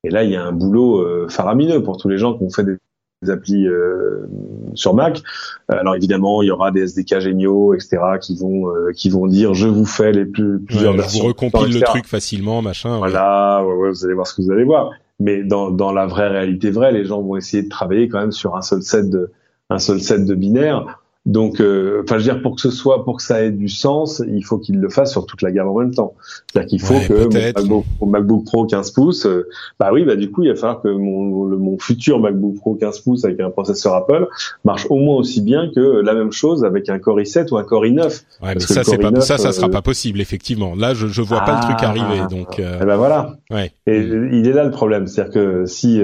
S2: Et là, il y a un boulot euh, faramineux pour tous les gens qui ont fait des applis euh, sur Mac. Alors évidemment, il y aura des SDK géniaux, etc., qui vont euh, qui vont dire je vous fais les plus plusieurs
S1: Ouais,
S2: versions.
S1: vous recompile le truc facilement, machin.
S2: Voilà, ouais, ouais, vous allez voir ce que vous allez voir. Mais dans dans la vraie réalité vraie, les gens vont essayer de travailler quand même sur un seul set de un seul set de binaires. Donc, euh, enfin, je veux dire, pour que ce soit, pour que ça ait du sens, il faut qu'il le fasse sur toute la gamme en même temps. C'est-à-dire qu'il faut
S1: Ouais,
S2: que mon. MacBook, mon MacBook Pro 15 pouces, euh, bah oui, bah du coup, il va falloir que mon, le- mon futur MacBook Pro 15 pouces avec un processeur Apple marche au moins aussi bien que la même chose avec un Core i7 ou un Core i9.
S1: Ouais, mais ça, c'est pas,
S2: i9,
S1: ça, ça sera
S2: euh,
S1: pas possible, effectivement. Là, je, je vois pas le truc
S2: Ah.
S1: arriver, donc, euh,
S2: Et ben voilà.
S1: ouais.
S2: Et il est là le problème, c'est-à-dire que si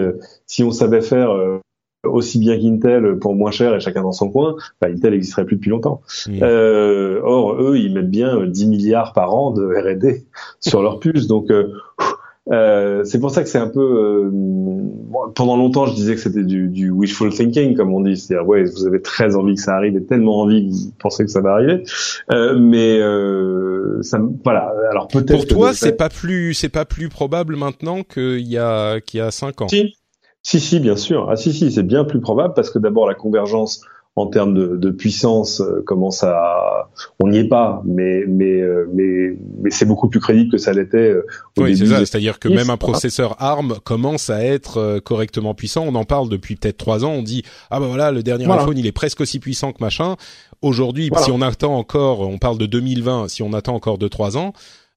S2: si on savait faire euh, aussi bien qu'Intel pour moins cher et chacun dans son coin, bah, Intel existerait plus depuis longtemps. Euh, or eux, ils mettent bien euh, 10 milliards par an de R&D sur leurs puces, donc euh, euh, c'est pour ça que c'est un peu. euh, bon, pendant longtemps, je disais que c'était du, du wishful thinking, comme on dit, c'est-à-dire ouais, vous avez très envie que ça arrive et tellement envie que vous pensez que ça va arriver, euh, mais euh, ça, voilà. Alors peut-être
S1: Pour toi, c'est pas plus, c'est pas plus probable maintenant qu'il y a, qu'il y a cinq ans.
S2: Si. Si, si, bien sûr. Ah, si, si, c'est bien plus probable parce que d'abord la convergence en termes de, de puissance euh, commence à, on n'y est pas, mais mais euh, mais mais c'est beaucoup plus crédible que ça l'était euh, au
S1: Oui, c'est ça. C'est-à-dire que même un processeur ARM commence à être euh, correctement puissant. On en parle depuis peut-être trois ans. On dit ah ben voilà, le dernier
S2: Voilà.
S1: iPhone il est presque aussi puissant que machin. Aujourd'hui,
S2: Voilà.
S1: si on attend encore, on parle de 2020. Si on attend encore deux trois ans,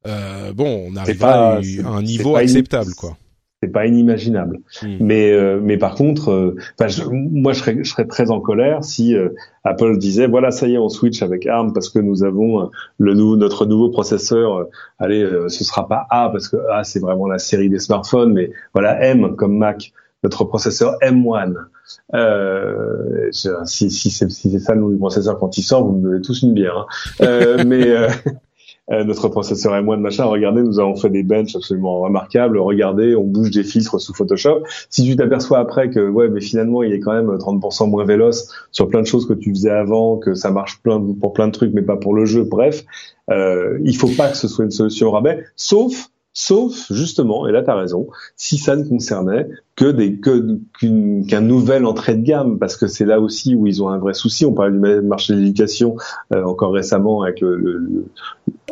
S1: euh, bon, on arrivera
S2: pas-
S1: à un niveau acceptable, quoi.
S2: C'est pas inimaginable.
S1: Hmm.
S2: Mais euh, mais par contre, euh, je- moi je serais je serais très en colère si euh, Apple disait voilà ça y est on switch avec ARM parce que nous avons euh, le nou- notre nouveau processeur. euh, allez, euh, ce sera pas A parce que A c'est vraiment la série des smartphones, mais voilà M comme Mac, notre processeur M1. Euh, je- si si c'est si ça le nom du processeur quand il sort, vous me donnez tous une bière. hein. Euh, mais euh, notre processeur M1 machin, regardez, nous avons fait des benches absolument remarquables. Regardez, on bouge des filtres sous Photoshop. Si tu t'aperçois après que ouais, mais finalement il est quand même 30% moins véloce sur plein de choses que tu faisais avant, que ça marche plein pour plein de trucs, mais pas pour le jeu. Bref, euh, il faut pas que ce soit une solution au rabais, sauf Sauf justement, et là tu as raison, si ça ne concernait que des que qu'un nouvel entrée de gamme, parce que c'est là aussi où ils ont un vrai souci. On parlait du ma- marché de l'éducation euh, encore récemment avec le- le-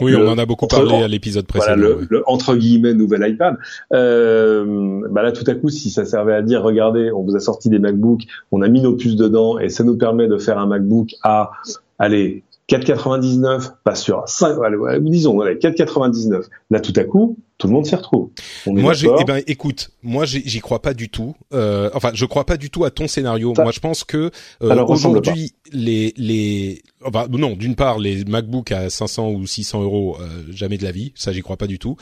S1: Oui,
S2: le-
S1: on en a beaucoup
S2: entre-
S1: parlé à l'épisode précédent.
S2: voilà, le, le entre guillemets nouvel iPad. Euh, bah là, tout à coup, si ça servait à dire, regardez, on vous a sorti des MacBooks, on a mis nos puces dedans, et ça nous permet de faire un MacBook à, allez, 4,99, pas sûr, 5, allez, ouais, disons, allez, 4,99. Là, tout à coup, tout le monde s'y retrouve. On
S1: Moi, eh ben, écoute, moi, j'y crois pas du tout. Euh, enfin, je crois pas du tout à ton scénario.
S2: Ça-
S1: moi, je pense que euh, aujourd'hui, les les, enfin, non, d'une part, les MacBook à 500 ou 600 euros, euh, jamais de la vie. Ça, j'y crois pas du tout.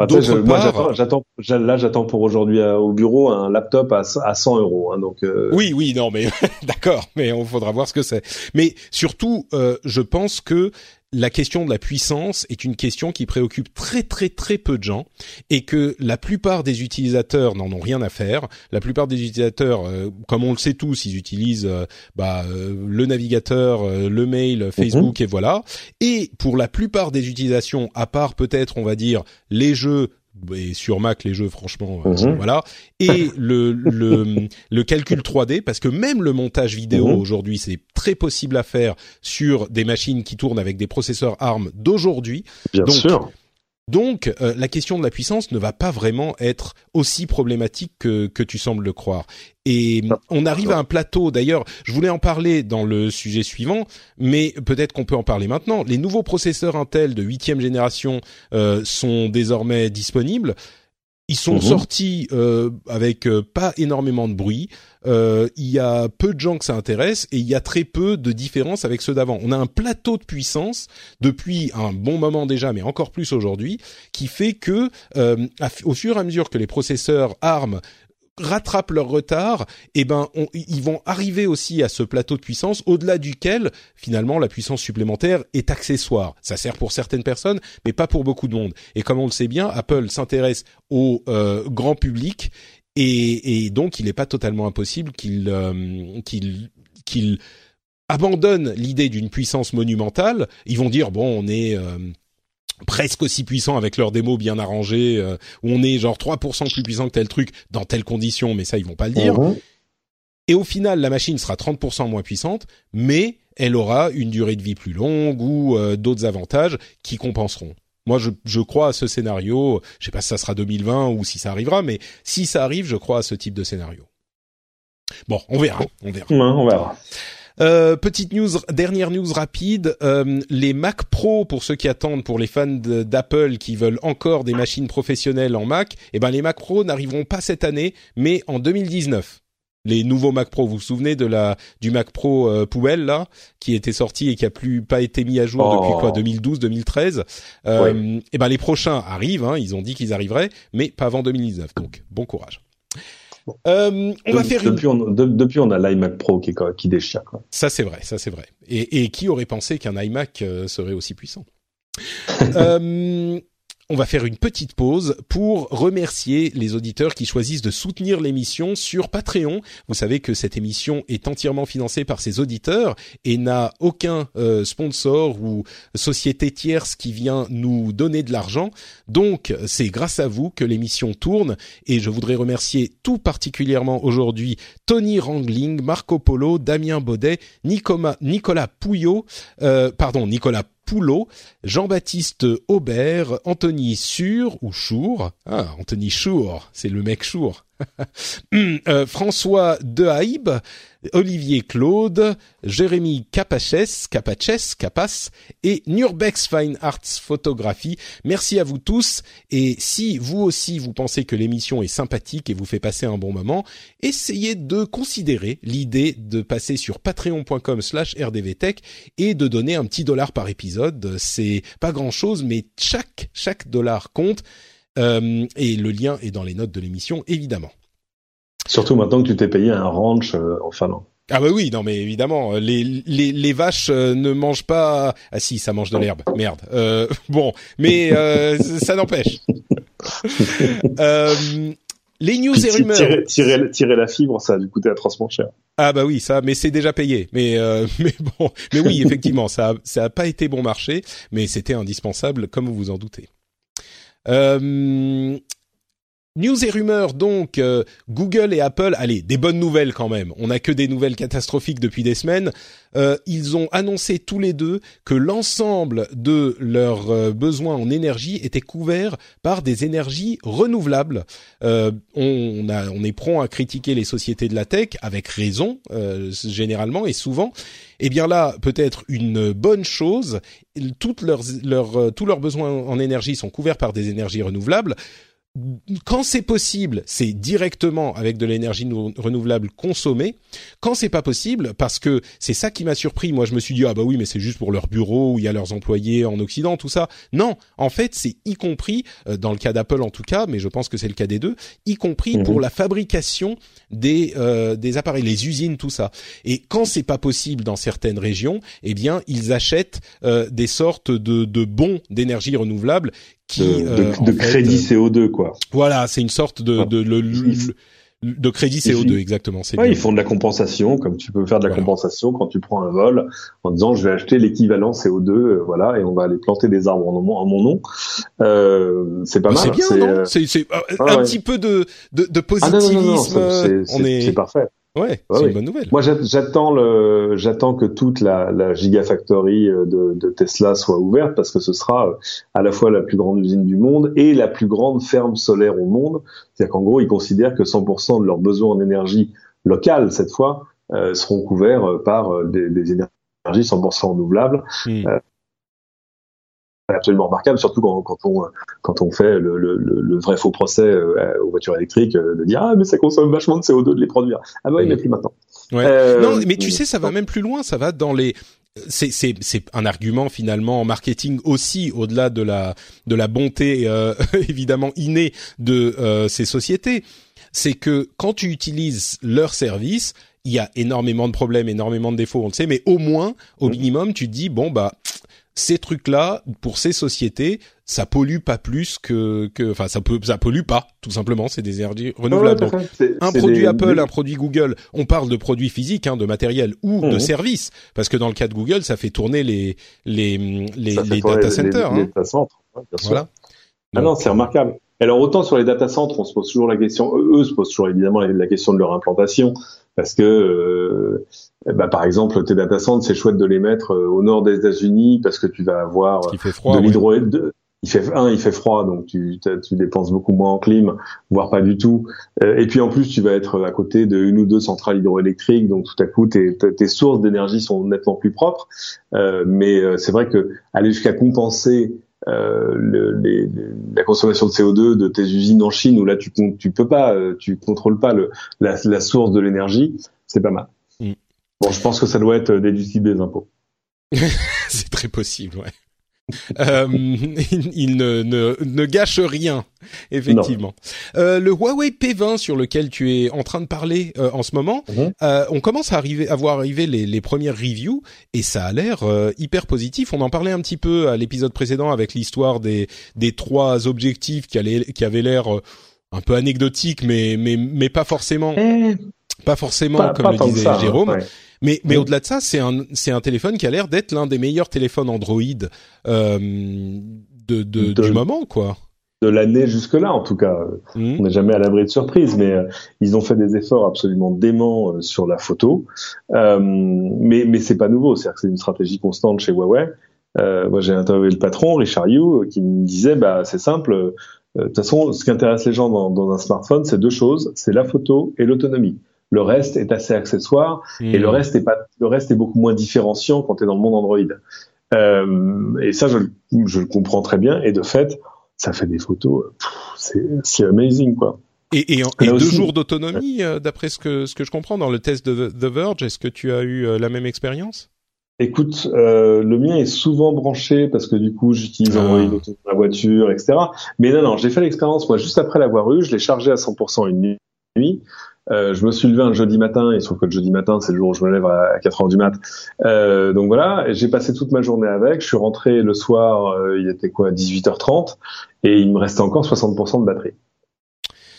S2: Enfin, je- moi, j'attends, j'attends, j'a- là, j'attends pour aujourd'hui euh, au bureau un laptop à, à 100 euros. Hein, donc, euh,
S1: Oui, oui, non, mais d'accord, mais on faudra voir ce que c'est. Mais surtout, euh, je pense que la question de la puissance est une question qui préoccupe très très très peu de gens et que la plupart des utilisateurs n'en ont rien à faire. La plupart des utilisateurs, euh, comme on le sait tous, ils utilisent euh, bah, euh, le navigateur, le mail, Facebook et voilà. Et pour la plupart des utilisations, à part peut-être, on va dire, les jeux et sur Mac les jeux franchement euh,
S2: Mhm.
S1: voilà et le le le calcul 3D parce que même le montage vidéo
S2: Mhm.
S1: aujourd'hui c'est très possible à faire sur des machines qui tournent avec des processeurs ARM d'aujourd'hui
S2: bien
S1: donc,
S2: sûr.
S1: Donc euh, la question de la puissance ne va pas vraiment être aussi problématique que que tu sembles le croire. Et on arrive à un plateau. D'ailleurs je voulais en parler dans le sujet suivant mais peut-être qu'on peut en parler maintenant. Les nouveaux processeurs Intel de huitième génération euh, sont désormais disponibles ils sont
S2: Mhm.
S1: sortis euh, avec euh, pas énormément de bruit. Euh, il y a peu de gens que ça intéresse et il y a très peu de différence avec ceux d'avant. On a un plateau de puissance depuis un bon moment déjà, mais encore plus aujourd'hui, qui fait que au fur et à mesure que les processeurs ARM rattrapent leur retard, eh ben ils vont arriver aussi à ce plateau de puissance au-delà duquel finalement la puissance supplémentaire est accessoire. Ça sert pour certaines personnes, mais pas pour beaucoup de monde. Et comme on le sait bien, Apple s'intéresse au euh, grand public et, et donc il n'est pas totalement impossible qu'il euh, qu'il qu'il abandonne l'idée d'une puissance monumentale. Ils vont dire bon, on est euh, presque aussi puissant avec leur démo bien arrangée, euh, où on est genre 3% plus puissant que tel truc dans telles conditions, mais ça ils vont pas le dire.
S2: Mhm.
S1: Et au final, la machine sera 30% moins puissante, mais elle aura une durée de vie plus longue ou euh, d'autres avantages qui compenseront. Moi, je, je, crois à ce scénario. Je sais pas si ça sera 2020 ou si ça arrivera, mais si ça arrive, je crois à ce type de scénario. Bon, on verra, on verra.
S2: on verra.
S1: Euh, petite news, dernière news rapide. Euh, les Mac Pro, pour ceux qui attendent, pour les fans d'Apple qui veulent encore des machines professionnelles en Mac, eh ben les Mac Pro n'arriveront pas cette année, mais en 2019 les nouveaux Mac Pro. Vous vous souvenez de la du Mac Pro euh, poubelle là, qui était sorti et qui a plus pas été mis à jour depuis quoi 2012, 2013. Euh, Et ben les prochains arrivent. Hein, ils ont dit qu'ils arriveraient, mais pas avant 2019. Donc bon courage.
S2: Euh, on va faire depuis, on, depuis on a l'iMac Pro qui, qui déchire. Quoi.
S1: Ça c'est vrai, ça c'est vrai. Et, et, qui aurait pensé qu'un iMac euh, serait aussi puissant? Euh, on va faire une petite pause pour remercier les auditeurs qui choisissent de soutenir l'émission sur Patreon. Vous savez que cette émission est entièrement financée par ses auditeurs et n'a aucun euh, sponsor ou société tierce qui vient nous donner de l'argent. Donc c'est grâce à vous que l'émission tourne et je voudrais remercier tout particulièrement aujourd'hui Tony Rangling, Marco Polo, Damien Baudet, Nicolas, Nicolas Pouillot, euh, pardon Nicolas Poulot, Jean-Baptiste Aubert, Anthony Sur ou Chour, ah Anthony Chour, c'est le mec Chour, euh, François Dehaïbe, Olivier Claude, Jérémy Capaches, Capaches, Capas et Nurbex Fine Arts Photographie. Merci à vous tous et si vous aussi vous pensez que l'émission est sympathique et vous fait passer un bon moment, essayez de considérer l'idée de passer sur patreon.com slash rdvtech et de donner un petit dollar par épisode. C'est pas grand chose mais chaque, chaque dollar compte. Euh, et le lien est dans les notes de l'émission, évidemment.
S2: Surtout maintenant que tu t'es payé un ranch euh, en Finlande.
S1: Ah bah oui, non mais évidemment, les, les, les vaches euh, ne mangent pas... Ah si, ça mange de l'herbe, merde. Euh, bon, mais ça n'empêche. les news et rumeurs...
S2: Tirer, tirer, tirer, la fibre, ça a dû coûter atrocement cher.
S1: Ah bah oui, ça, mais c'est déjà payé. Mais mais bon, mais oui, effectivement, ça ça a pas été bon marché, mais c'était indispensable, comme vous vous en doutez. Euh, News et rumeurs donc euh, Google et Apple, allez, des bonnes nouvelles quand même. On n'a que des nouvelles catastrophiques depuis des semaines. Euh, ils ont annoncé tous les deux que l'ensemble de leurs euh, besoins en énergie était couvert par des énergies renouvelables. on, est prompt à critiquer les sociétés de la tech avec raison généralement et souvent. Eh bien là, peut-être une bonne chose. Tous leurs besoins en énergie sont couverts par des énergies renouvelables quand c'est possible, c'est directement avec de l'énergie renouvelable consommée. Quand c'est pas possible, parce que c'est ça qui m'a surpris. Moi, je me suis dit ah bah oui, mais c'est juste pour leur bureau où il y a leurs employés en Occident, tout ça. Non, en fait, c'est y compris euh, dans le cas d'Apple en tout cas, mais je pense que c'est le cas des deux, y compris pour mhm. la fabrication des euh, des appareils, les usines, tout ça. Et quand c'est pas possible dans certaines régions, eh bien, ils achètent euh, des sortes de, de bons d'énergie renouvelable
S2: de, euh, crédit CO2 quoi.
S1: Voilà, c'est une sorte de, de, de crédit CO2 exactement.
S2: Ouais, ils font de la compensation, comme tu peux faire de la compensation quand tu prends un vol en disant je vais acheter l'équivalent CO2, euh, voilà, et on va aller planter des arbres en, mon nom. Euh, c'est pas
S1: mal. C'est bien, non? C'est un petit peu de de, de positivisme. Ah, non,
S2: non, non, c'est parfait.
S1: Ouais, c'est une bonne nouvelle.
S2: Moi, j'attends le, j'attends que toute la, la gigafactory euh, de, de, Tesla soit ouverte parce que ce sera euh, à la fois la plus grande usine du monde et la plus grande ferme solaire au monde. C'est-à-dire qu'en gros, ils considèrent que 100% de leurs besoins en énergie locale cette fois euh, seront couverts par des, des énergies 100% renouvelables. Hmm absolument remarquable, surtout quand, quand, on quand on fait le, le, le vrai faux procès euh, aux voitures électriques, euh, de dire ah mais ça consomme vachement de CO2 de les produire. Ah bah oui, mais plus maintenant.
S1: Ouais. Euh, non, mais tu sais, ça va même plus loin. Ça va dans les c'est c'est c'est un argument finalement en marketing aussi au-delà de la de la bonté évidemment innée de ces sociétés c'est que quand tu utilises leur service il y a énormément de problèmes énormément de défauts on le sait mais au moins au minimum tu te dis bon bah ces trucs-là, pour ces sociétés, ça pollue pas plus que, que, enfin, ça peut, ça pollue pas, tout simplement. C'est des énergies renouvelables. un produit Apple, un produit Google. On parle de produits physiques, hein, de matériel ou de mhm. services, parce que dans le cas de Google, ça fait tourner les les les, les data centers.
S2: Les, hein. data centers, voilà. Ah non, c'est remarquable. Alors autant sur les data centres, on se pose toujours la question, eux se posent toujours évidemment la question de leur implantation, parce que euh, bah, par exemple tes data centres, c'est chouette de les mettre euh, au nord des États-Unis parce que tu vas avoir
S1: froid,
S2: de l'hydro il fait un, il fait froid, donc tu, tu dépenses beaucoup moins en clim, voire pas du tout. Euh, et puis en plus, tu vas être à côté de une ou deux centrales hydroélectriques, donc tout à coup, tes, tes sources d'énergie sont nettement plus propres. Euh, mais euh, c'est vrai que aller jusqu'à compenser euh, le, les, la consommation de CO2 de tes usines en Chine, où là tu tu peux pas, tu contrôles pas le, la, la source de l'énergie, c'est pas mal. Bon, je pense que ça doit être déductible des impôts.
S1: c'est très possible, ouais. euh, il, ne, ne, ne, gâche rien, effectivement. Euh, le Huawei P20 sur lequel tu es en train de parler euh, en ce moment, mhm. euh, on commence à arriver à voir arriver les, les premières reviews et ça a l'air euh, hyper positif. On en parlait un petit peu à l'épisode précédent avec l'histoire des, des trois objectifs qui, allaient, qui avaient l'air un peu anecdotiques, mais mais mais pas forcément. Eh. Pas forcément, comme le disait hein, Jérôme. Mais, mais au-delà de ça, c'est un, c'est un téléphone qui a l'air d'être l'un des meilleurs téléphones Android euh, de, de, du moment, quoi.
S2: De l'année jusque-là, en tout cas. Mmh. On n'est jamais à l'abri de surprise, mais euh, ils ont fait des efforts absolument déments euh, sur la photo. Mais mais c'est pas nouveau, c'est-à-dire que c'est une stratégie constante chez Huawei. moi, j'ai interviewé le patron, Richard Yu, qui me disait, bah c'est simple. De toute façon, ce qui intéresse les gens dans, dans un smartphone, c'est deux choses, c'est la photo et l'autonomie. Le reste est assez accessoire et le reste est pas, le reste est beaucoup moins différenciant quand tu es dans le monde Android. Euh, et ça, je, je, le comprends très bien. Et de fait, ça fait des photos, c'est amazing quoi.
S1: Et, et, et deux jours d'autonomie, euh, d'après ce que ce que je comprends dans le test de The Verge, est-ce que tu as eu euh, la même expérience?
S2: Écoute, euh, le mien est souvent branché parce que du coup j'utilise ah. Android dans la voiture, etc. Mais non, non, j'ai fait l'expérience moi juste après l'avoir eu, je l'ai chargé à 100% une nuit. Euh, je me suis levé un jeudi matin, et sauf que le jeudi matin, c'est le jour où je me lève à 4 heures du mat. Euh, donc voilà, j'ai passé toute ma journée avec. Je suis rentré le soir, euh, il était quoi, 18h30, et il me restait encore 60% de batterie.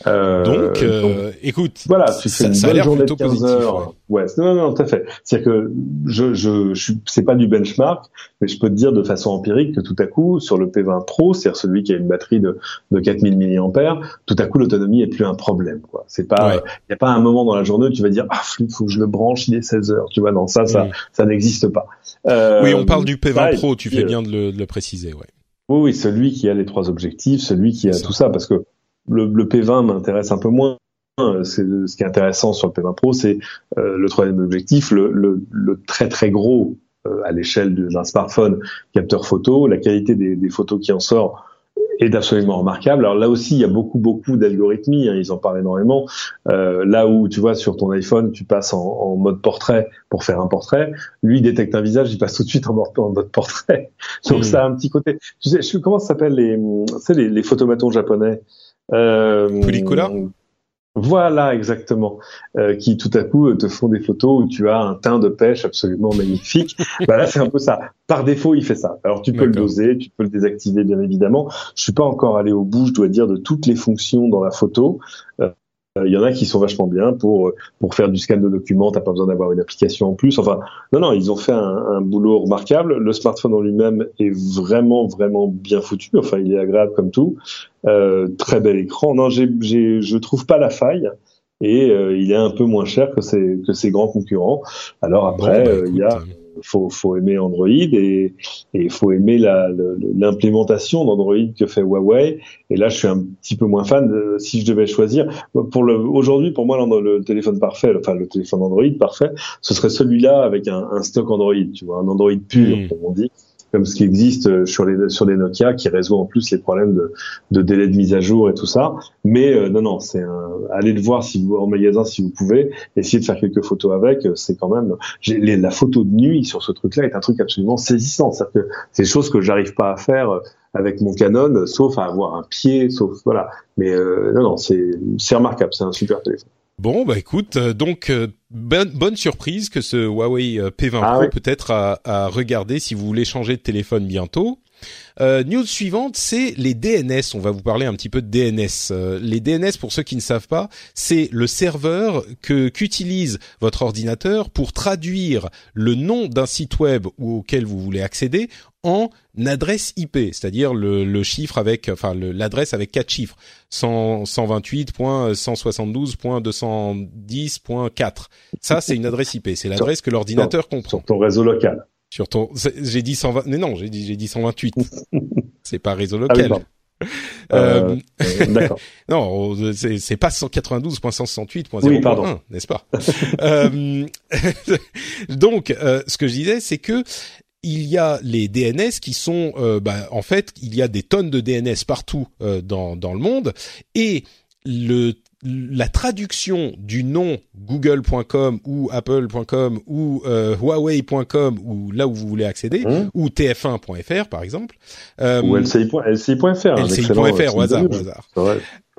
S1: Euh, donc, euh, écoute,
S2: voilà, tu fais une bonne journée de 15 heures. Ouais. non, non, tout à fait. C'est-à-dire que je, je, je c'est pas du benchmark, mais je peux te dire de façon empirique que tout à coup, sur le P20 Pro, c'est-à-dire celui qui a une batterie de, de 4000 mAh, tout à coup, l'autonomie est plus un problème, quoi. C'est pas, il n'y a pas un moment dans la journée où tu vas dire, ah, il faut que je le branche, il est 16 heures. Tu vois, non, ça, ça, ça n'existe pas.
S1: Euh, oui, on parle du P20 Pro, tu fais bien de le, de le préciser, ouais.
S2: Oui, oui, celui qui a les trois objectifs, celui qui a tout ça, parce que le, le P20 m'intéresse un peu moins. Ce qui est intéressant sur le P20 Pro, c'est euh, le troisième objectif, le, le, le, très très gros euh, à l'échelle d'un smartphone capteur photo, la qualité des, des photos qui en sort est absolument remarquable. Alors là aussi, il y a beaucoup, beaucoup d'algorithmies, hein, ils en parlent énormément. Euh, là où, tu vois, sur ton iPhone, tu passes en, en, mode portrait pour faire un portrait, lui, il détecte un visage, il passe tout de suite en, mode portrait. Donc hmm. ça a un petit côté... Tu sais, comment ça s'appelle les, tu sais, les, les photomatons japonais?
S1: Euh,
S2: Voilà, exactement. Euh, qui tout à coup te font des photos où tu as un teint de pêche absolument magnifique. bah là, c'est un peu ça. Par défaut, il fait ça. Alors tu peux le doser, tu peux le désactiver, bien évidemment. Je suis pas encore allé au bout, je dois dire, de toutes les fonctions dans la photo. Euh, il y en a qui sont vachement bien pour pour faire du scan de documents. T'as pas besoin d'avoir une application en plus. Enfin, non, non, ils ont fait un, un boulot remarquable. Le smartphone en lui-même est vraiment vraiment bien foutu. Enfin, il est agréable comme tout. Euh, très bel écran. Non, j'ai, j'ai, je trouve pas la faille et euh, il est un peu moins cher que ses que ses grands concurrents. Alors après, bah, euh, il y a faut, faut aimer Android et il faut aimer l'implémentation d'Android que fait Huawei. Et là, je suis un petit peu moins fan. De, si je devais choisir, pour le aujourd'hui, pour moi, le, téléphone parfait, enfin le téléphone Android parfait, ce serait celui-là avec un, un stock Android, tu vois, un Android pur, hmm. comme on dit comme ce qui existe euh, sur les sur les Nokia, qui résout en plus les problèmes de, de délai de mise à jour et tout ça. Mais euh, non, non, c'est un... allez le voir si vous en magasin si vous pouvez, essayez de faire quelques photos avec. Euh, c'est quand même les, la photo de nuit sur ce truc-là est un truc absolument saisissant. C'est que c'est des choses que j'arrive pas à faire avec mon Canon, sauf à avoir un pied, sauf voilà. Mais non, non, c'est c'est remarquable, c'est un super téléphone.
S1: Bon, bah écoute, euh, donc euh, bonne, surprise que ce Huawei euh, P20 ah Pro peut-être à, à, regarder si vous voulez changer de téléphone bientôt. Euh, news suivante, c'est les DNS. On va vous parler un petit peu de DNS. Euh, les DNS, pour ceux qui ne savent pas, c'est le serveur que qu'utilise votre ordinateur pour traduire le nom d'un site web auquel vous voulez accéder en adresse IP, c'est-à-dire le, le, chiffre avec, enfin l'adresse avec quatre chiffres, 128.172.210.4. Ça, c'est une adresse IP. C'est l'adresse que l'ordinateur comprend.
S2: Sur ton réseau local.
S1: Sur ton, j'ai dit 120, mais non, j'ai dit j'ai dit 128. c'est pas réseau ah local.
S2: Euh, euh, D'accord.
S1: non, c'est pas 192.168.0.1, oui, n'est-ce pas? Euh, Donc, euh, ce que je disais, c'est que il y a les DNS qui sont, bah, en fait, il y a des tonnes de DNS partout dans dans le monde. Et le la traduction du nom google.com ou apple.com ou euh, huawei.com ou là où vous voulez accéder mmh. ou tf1.fr par exemple
S2: euh, ou lci.fr
S1: lci.fr au hasard. au hasard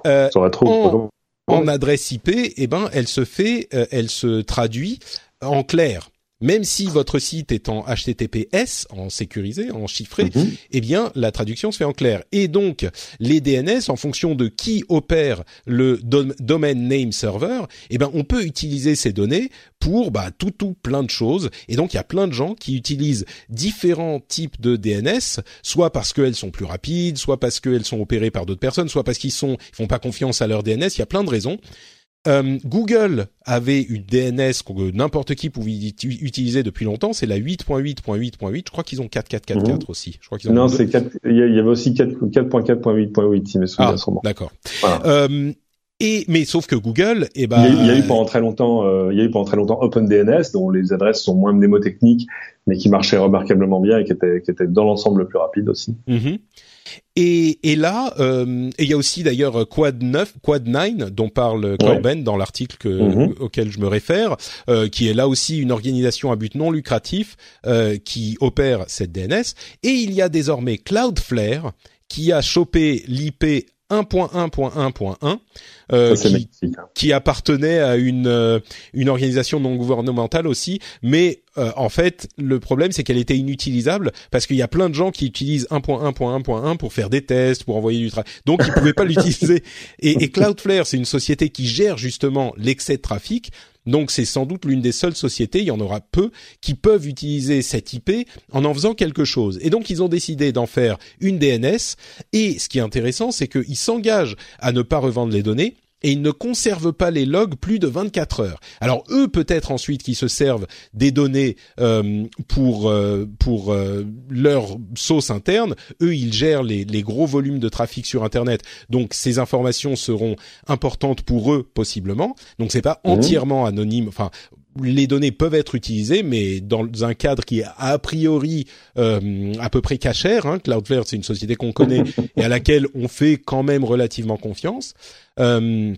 S2: euh,
S1: en, en, adresse IP eh ben elle se fait euh, elle se traduit en clair même si votre site est en HTTPS, en sécurisé, en chiffré, mhm. eh bien la traduction se fait en clair. Et donc les DNS, en fonction de qui opère le domain name server, eh ben on peut utiliser ces données pour bah, tout tout plein de choses. Et donc il y a plein de gens qui utilisent différents types de DNS, soit parce qu'elles sont plus rapides, soit parce qu'elles sont opérées par d'autres personnes, soit parce qu'ils sont ils font pas confiance à leur DNS. Il y a plein de raisons. Euh, Google avait une DNS que n'importe qui pouvait utiliser depuis longtemps, c'est la 8.8.8.8. Je crois qu'ils ont 4.4.4.4 mmh. aussi. Je crois qu'ils ont
S2: non, c'est il y avait aussi 4.4.8.8 si mes souvenirs
S1: ah, D'accord. Euh, et mais sauf que Google, eh ben,
S2: il y, a, eu pendant très longtemps, euh, il y a eu pendant très longtemps OpenDNS, dont les adresses sont moins mnémotechniques, mais qui marchaient remarquablement bien et qui étaient dans l'ensemble le plus rapide aussi.
S1: Mmh. Et, et là, euh, il y a aussi d'ailleurs Quad 9, Quad 9 dont parle Corben dans l'article mhm. auquel je me réfère, euh, qui est là aussi une organisation à but non lucratif euh, qui opère cette DNS. Et il y a désormais Cloudflare qui a chopé l'IP 1.1.1.1 euh, qui, hein. qui, appartenait à une euh, une organisation non gouvernementale aussi, mais euh, en fait le problème c'est qu'elle était inutilisable parce qu'il y a plein de gens qui utilisent 1.1.1.1 pour faire des tests, pour envoyer du travail, donc ils pouvaient pas l'utiliser. Et, et Cloudflare c'est une société qui gère justement l'excès de trafic, donc c'est sans doute l'une des seules sociétés, il y en aura peu, qui peuvent utiliser cette IP en en faisant quelque chose. Et donc ils ont décidé d'en faire une DNS. Et ce qui est intéressant, c'est qu'ils s'engagent à ne pas revendre les données, et ils ne conservent pas les logs plus de 24 heures. Alors eux peut-être ensuite qui se servent des données euh, pour euh, pour euh, leur sauce interne, eux ils gèrent les, les gros volumes de trafic sur internet. Donc ces informations seront importantes pour eux possiblement. Donc c'est pas mmh. entièrement anonyme enfin les données peuvent être utilisées, mais dans un cadre qui est a priori euh, à peu près cachère. Hein. Cloudflare, c'est une société qu'on connaît et à laquelle on fait quand même relativement confiance. Euh,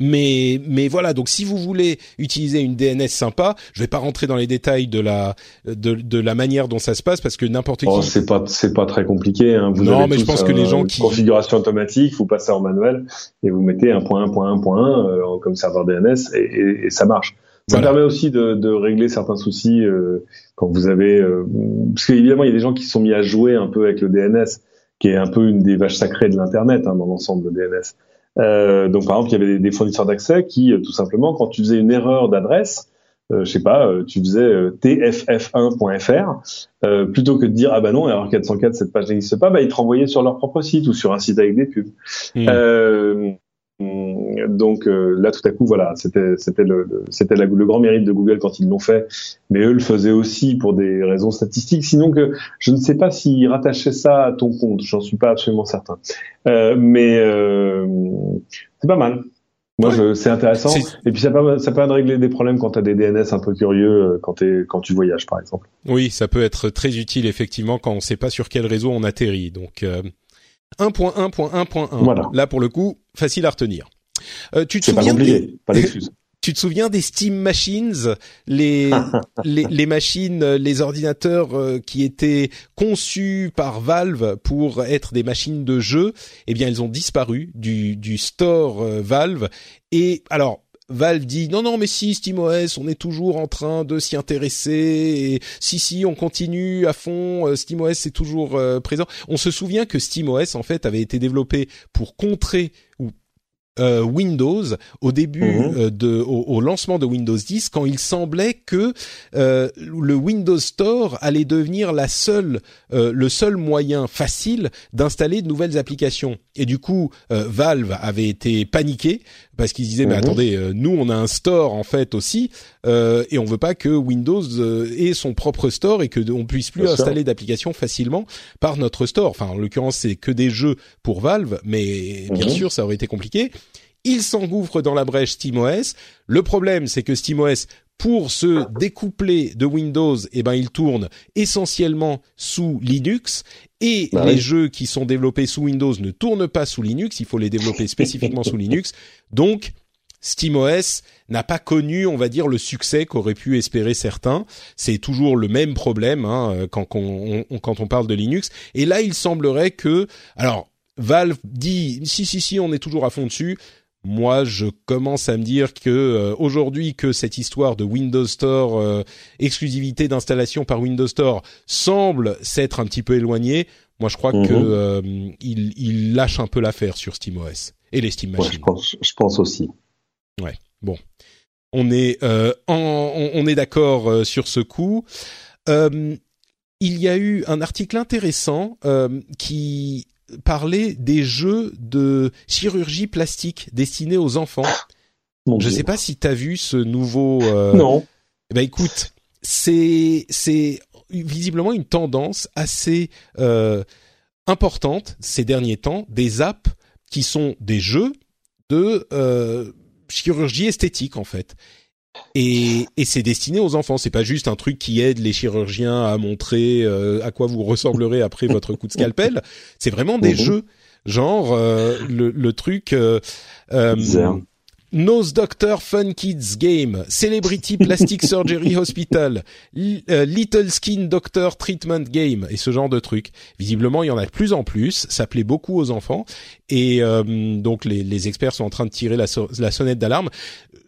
S1: mais mais voilà donc si vous voulez utiliser une DNS sympa je vais pas rentrer dans les détails de la de, de la manière dont ça se passe parce que n'importe oh,
S2: qui c'est pas c'est pas très compliqué hein.
S1: vous non mais je pense que les gens qui
S2: configuration automatique vous passez en manuel et vous mettez un point un point un point un euh, comme serveur DNS et, et ça marche ça permet aussi de, de, régler certains soucis euh, quand vous avez, euh, parce qu'évidemment il y a des gens qui sont mis à jouer un peu avec le DNS, qui est un peu une des vaches sacrées de l'internet hein, dans l'ensemble de DNS. Euh, donc par exemple il y avait des, fournisseurs d'accès qui tout simplement quand tu faisais une erreur d'adresse, je sais pas, tu faisais tff1.fr, plutôt que de dire ah bah non erreur 404 cette page n'existe pas, bah ils te renvoyaient sur leur propre site ou sur un site avec des pubs. Hmm. Donc euh, là, tout à coup, voilà, c'était c'était le, c'était le grand mérite de Google quand ils l'ont fait, mais eux le faisaient aussi pour des raisons statistiques. Sinon que je ne sais pas s'ils rattachaient ça à ton compte, j'en suis pas absolument certain. Euh, mais euh, c'est pas mal. Moi, c'est intéressant. Et puis ça peut, ça peut régler des problèmes quand tu as des DNS un peu curieux quand, quand tu voyages, par exemple.
S1: Oui, ça peut être très utile effectivement quand on ne sait pas sur quel réseau on atterrit. Donc 1.1.1.1. Voilà. Là, pour le coup, facile à retenir.
S2: Euh, tu te souviens des... pas
S1: Tu te souviens des Steam Machines, les, les, les machines, les ordinateurs euh, qui étaient conçus par Valve pour être des machines de jeu? Eh bien, ils ont disparu du, du store euh, Valve. Et alors, Valve dit non non mais si SteamOS on est toujours en train de s'y intéresser et si si on continue à fond euh, SteamOS c'est toujours euh, présent. On se souvient que SteamOS en fait avait été développé pour contrer ou euh, Windows au début
S2: Mhm.
S1: euh, de au, au lancement de Windows 10 quand il semblait que euh, le Windows Store allait devenir la seule le seul moyen facile d'installer de nouvelles applications et du coup Valve avait été paniqué parce qu'ils disaient mais
S2: Mhm.
S1: attendez euh, nous on a un store en fait aussi euh, et on veut pas que Windows euh, ait son propre store et que on puisse plus
S2: Bien
S1: installer d'applications facilement par notre store enfin en l'occurrence c'est que des jeux pour Valve mais bien
S2: Mhm.
S1: sûr ça aurait été compliqué il s'engouffre dans la brèche SteamOS. Le problème, c'est que SteamOS, pour se découpler de Windows, eh ben, il tourne essentiellement sous Linux. Et
S2: Bah
S1: les
S2: oui.
S1: jeux qui sont développés sous Windows ne tournent pas sous Linux. Il faut les développer spécifiquement sous Linux. Donc, SteamOS n'a pas connu, on va dire, le succès qu'auraient pu espérer certains. C'est toujours le même problème hein, quand, on, on- quand on parle de Linux. Et là, il semblerait que, alors, Valve dit si si si, on est toujours à fond dessus. Moi, je commence à me dire que euh, aujourd'hui que cette histoire de Windows Store, euh, exclusivité d'installation par Windows Store, semble s'être un petit peu éloignée. Moi, je crois
S2: Mhm.
S1: que euh, il, il lâche un peu l'affaire sur SteamOS et les Steam
S2: Ouais,
S1: Machines.
S2: je pense, je pense aussi.
S1: On est euh, en- on, on est d'accord euh, sur ce coup. Euh, il y a eu un article intéressant euh, qui parlait des jeux de chirurgie plastique destinés aux enfants.
S2: Mon
S1: Je
S2: Dieu.
S1: sais pas si tu as vu ce nouveau. euh,
S2: Non.
S1: eh ben écoute, c'est c'est visiblement une tendance assez euh, importante ces derniers temps des apps qui sont des jeux de euh, chirurgie esthétique en fait. Et, et c'est destiné aux enfants. C'est pas juste un truc qui aide les chirurgiens à montrer euh, à quoi vous ressemblerez après votre coup de scalpel. C'est vraiment des
S2: Mhm.
S1: jeux, genre euh, le, le truc. euh, euh. Nose Doctor Fun Kids Game, Celebrity Plastic Surgery Hospital, euh, Little Skin Doctor Treatment Game et ce genre de trucs. Visiblement, il y en a de plus en plus. Ça plaît beaucoup aux enfants et euh, donc les, les experts sont en train de tirer la, so- la sonnette d'alarme.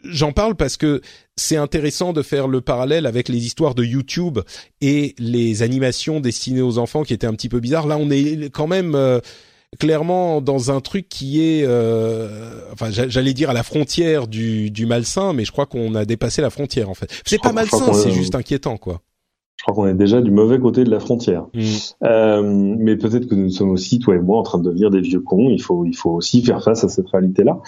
S1: J'en parle parce que c'est intéressant de faire le parallèle avec les histoires de YouTube et les animations destinées aux enfants qui étaient un petit peu bizarres. Là, on est quand même euh, clairement dans un truc qui est, euh, enfin, j'a- j'allais dire à la frontière du, du malsain, mais je crois qu'on a dépassé la frontière en fait. C'est pas malsain, c'est
S2: est-
S1: juste inquiétant quoi.
S2: Je crois qu'on est déjà du mauvais côté de la frontière.
S1: Mm.
S2: Euh, mais peut-être que nous sommes aussi, toi et moi, en train de devenir des vieux cons. Il faut, il faut aussi faire face à cette réalité-là.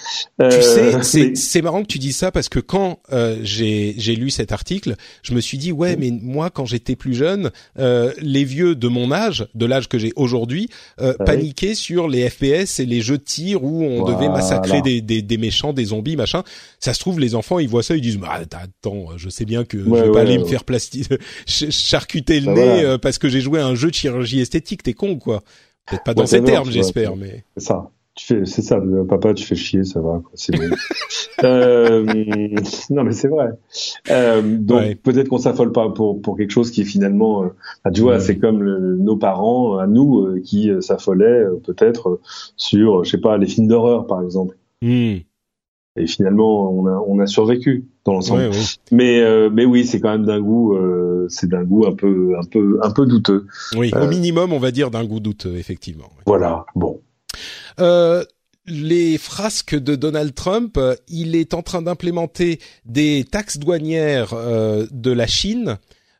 S2: Euh,
S1: Tu sais, c'est
S2: mais-
S1: marrant que tu dises ça parce que quand euh, j'ai j'ai lu cet article, je me suis dit ouais, mais moi quand j'étais plus jeune, euh, les vieux de mon âge, de l'âge que j'ai aujourd'hui, euh, paniquaient sur les FPS et les jeux de tir où on devait massacrer des, des des méchants, des zombies, machin. Ça se trouve les enfants ils voient ça, ils disent bah attends, je sais bien que je
S2: Ouais,
S1: vais pas
S2: ouais,
S1: aller me faire plasti ch- charcuter le
S2: Bah,
S1: nez
S2: voilà.
S1: euh, parce que j'ai joué à un jeu de chirurgie esthétique, t'es con quoi? Peut-être pas dans
S2: Ouais,
S1: ces termes, j'espère, mais
S2: C'est ça. Tu fais, c'est ça. Papa, tu fais chier, ça va. quoi, C'est bon. euh, non, mais c'est vrai. Euh, donc
S1: Ouais.
S2: peut-être qu'on s'affole pas pour pour quelque chose qui finalement, euh, ah, tu vois,
S1: Mm.
S2: c'est comme le- nos parents à nous qui s'affolaient peut-être sur, je sais pas, les films d'horreur par exemple.
S1: Hmm.
S2: Et finalement, on a on a survécu dans l'ensemble.
S1: Ouais, ouais.
S2: Mais euh, mais oui, c'est quand même d'un goût, euh, c'est d'un goût un peu un peu un peu douteux.
S1: Oui,
S2: Euh,
S1: au minimum, on va dire d'un goût douteux, effectivement.
S2: Voilà. Bon.
S1: Les frasques de Donald Trump, il est en train d'implémenter des taxes douanières de la Chine.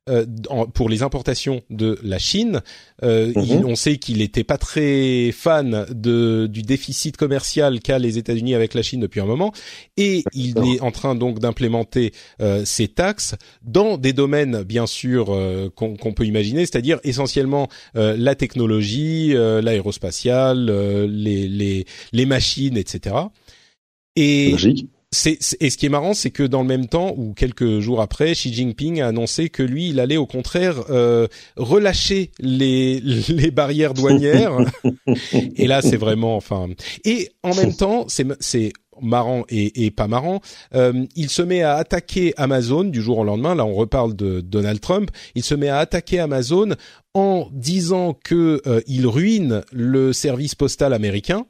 S1: Euh, en- pour les importations de la Chine, Euh,
S2: Mhm.
S1: il- on sait qu'il n'était pas très fan de, du déficit commercial qu'a les États-Unis avec la Chine depuis un moment, et il est en train donc d'implémenter euh, ces taxes dans des domaines bien sûr euh, qu'on qu'on peut imaginer, c'est-à-dire essentiellement euh, la technologie, euh, l'aérospatiale, euh, les, les, les machines, etc. Et,
S2: Logique.
S1: C'est, et ce qui est marrant, c'est que dans le même temps, ou quelques jours après, Xi Jinping a annoncé que lui, il allait au contraire euh, relâcher les, les barrières douanières. et là, c'est vraiment, enfin... Et en même temps, c'est, c'est marrant et, et pas marrant, euh, il se met à attaquer Amazon du jour au lendemain. Là, on reparle de Donald Trump. Il se met à attaquer Amazon en disant que euh, il ruine le service postal américain.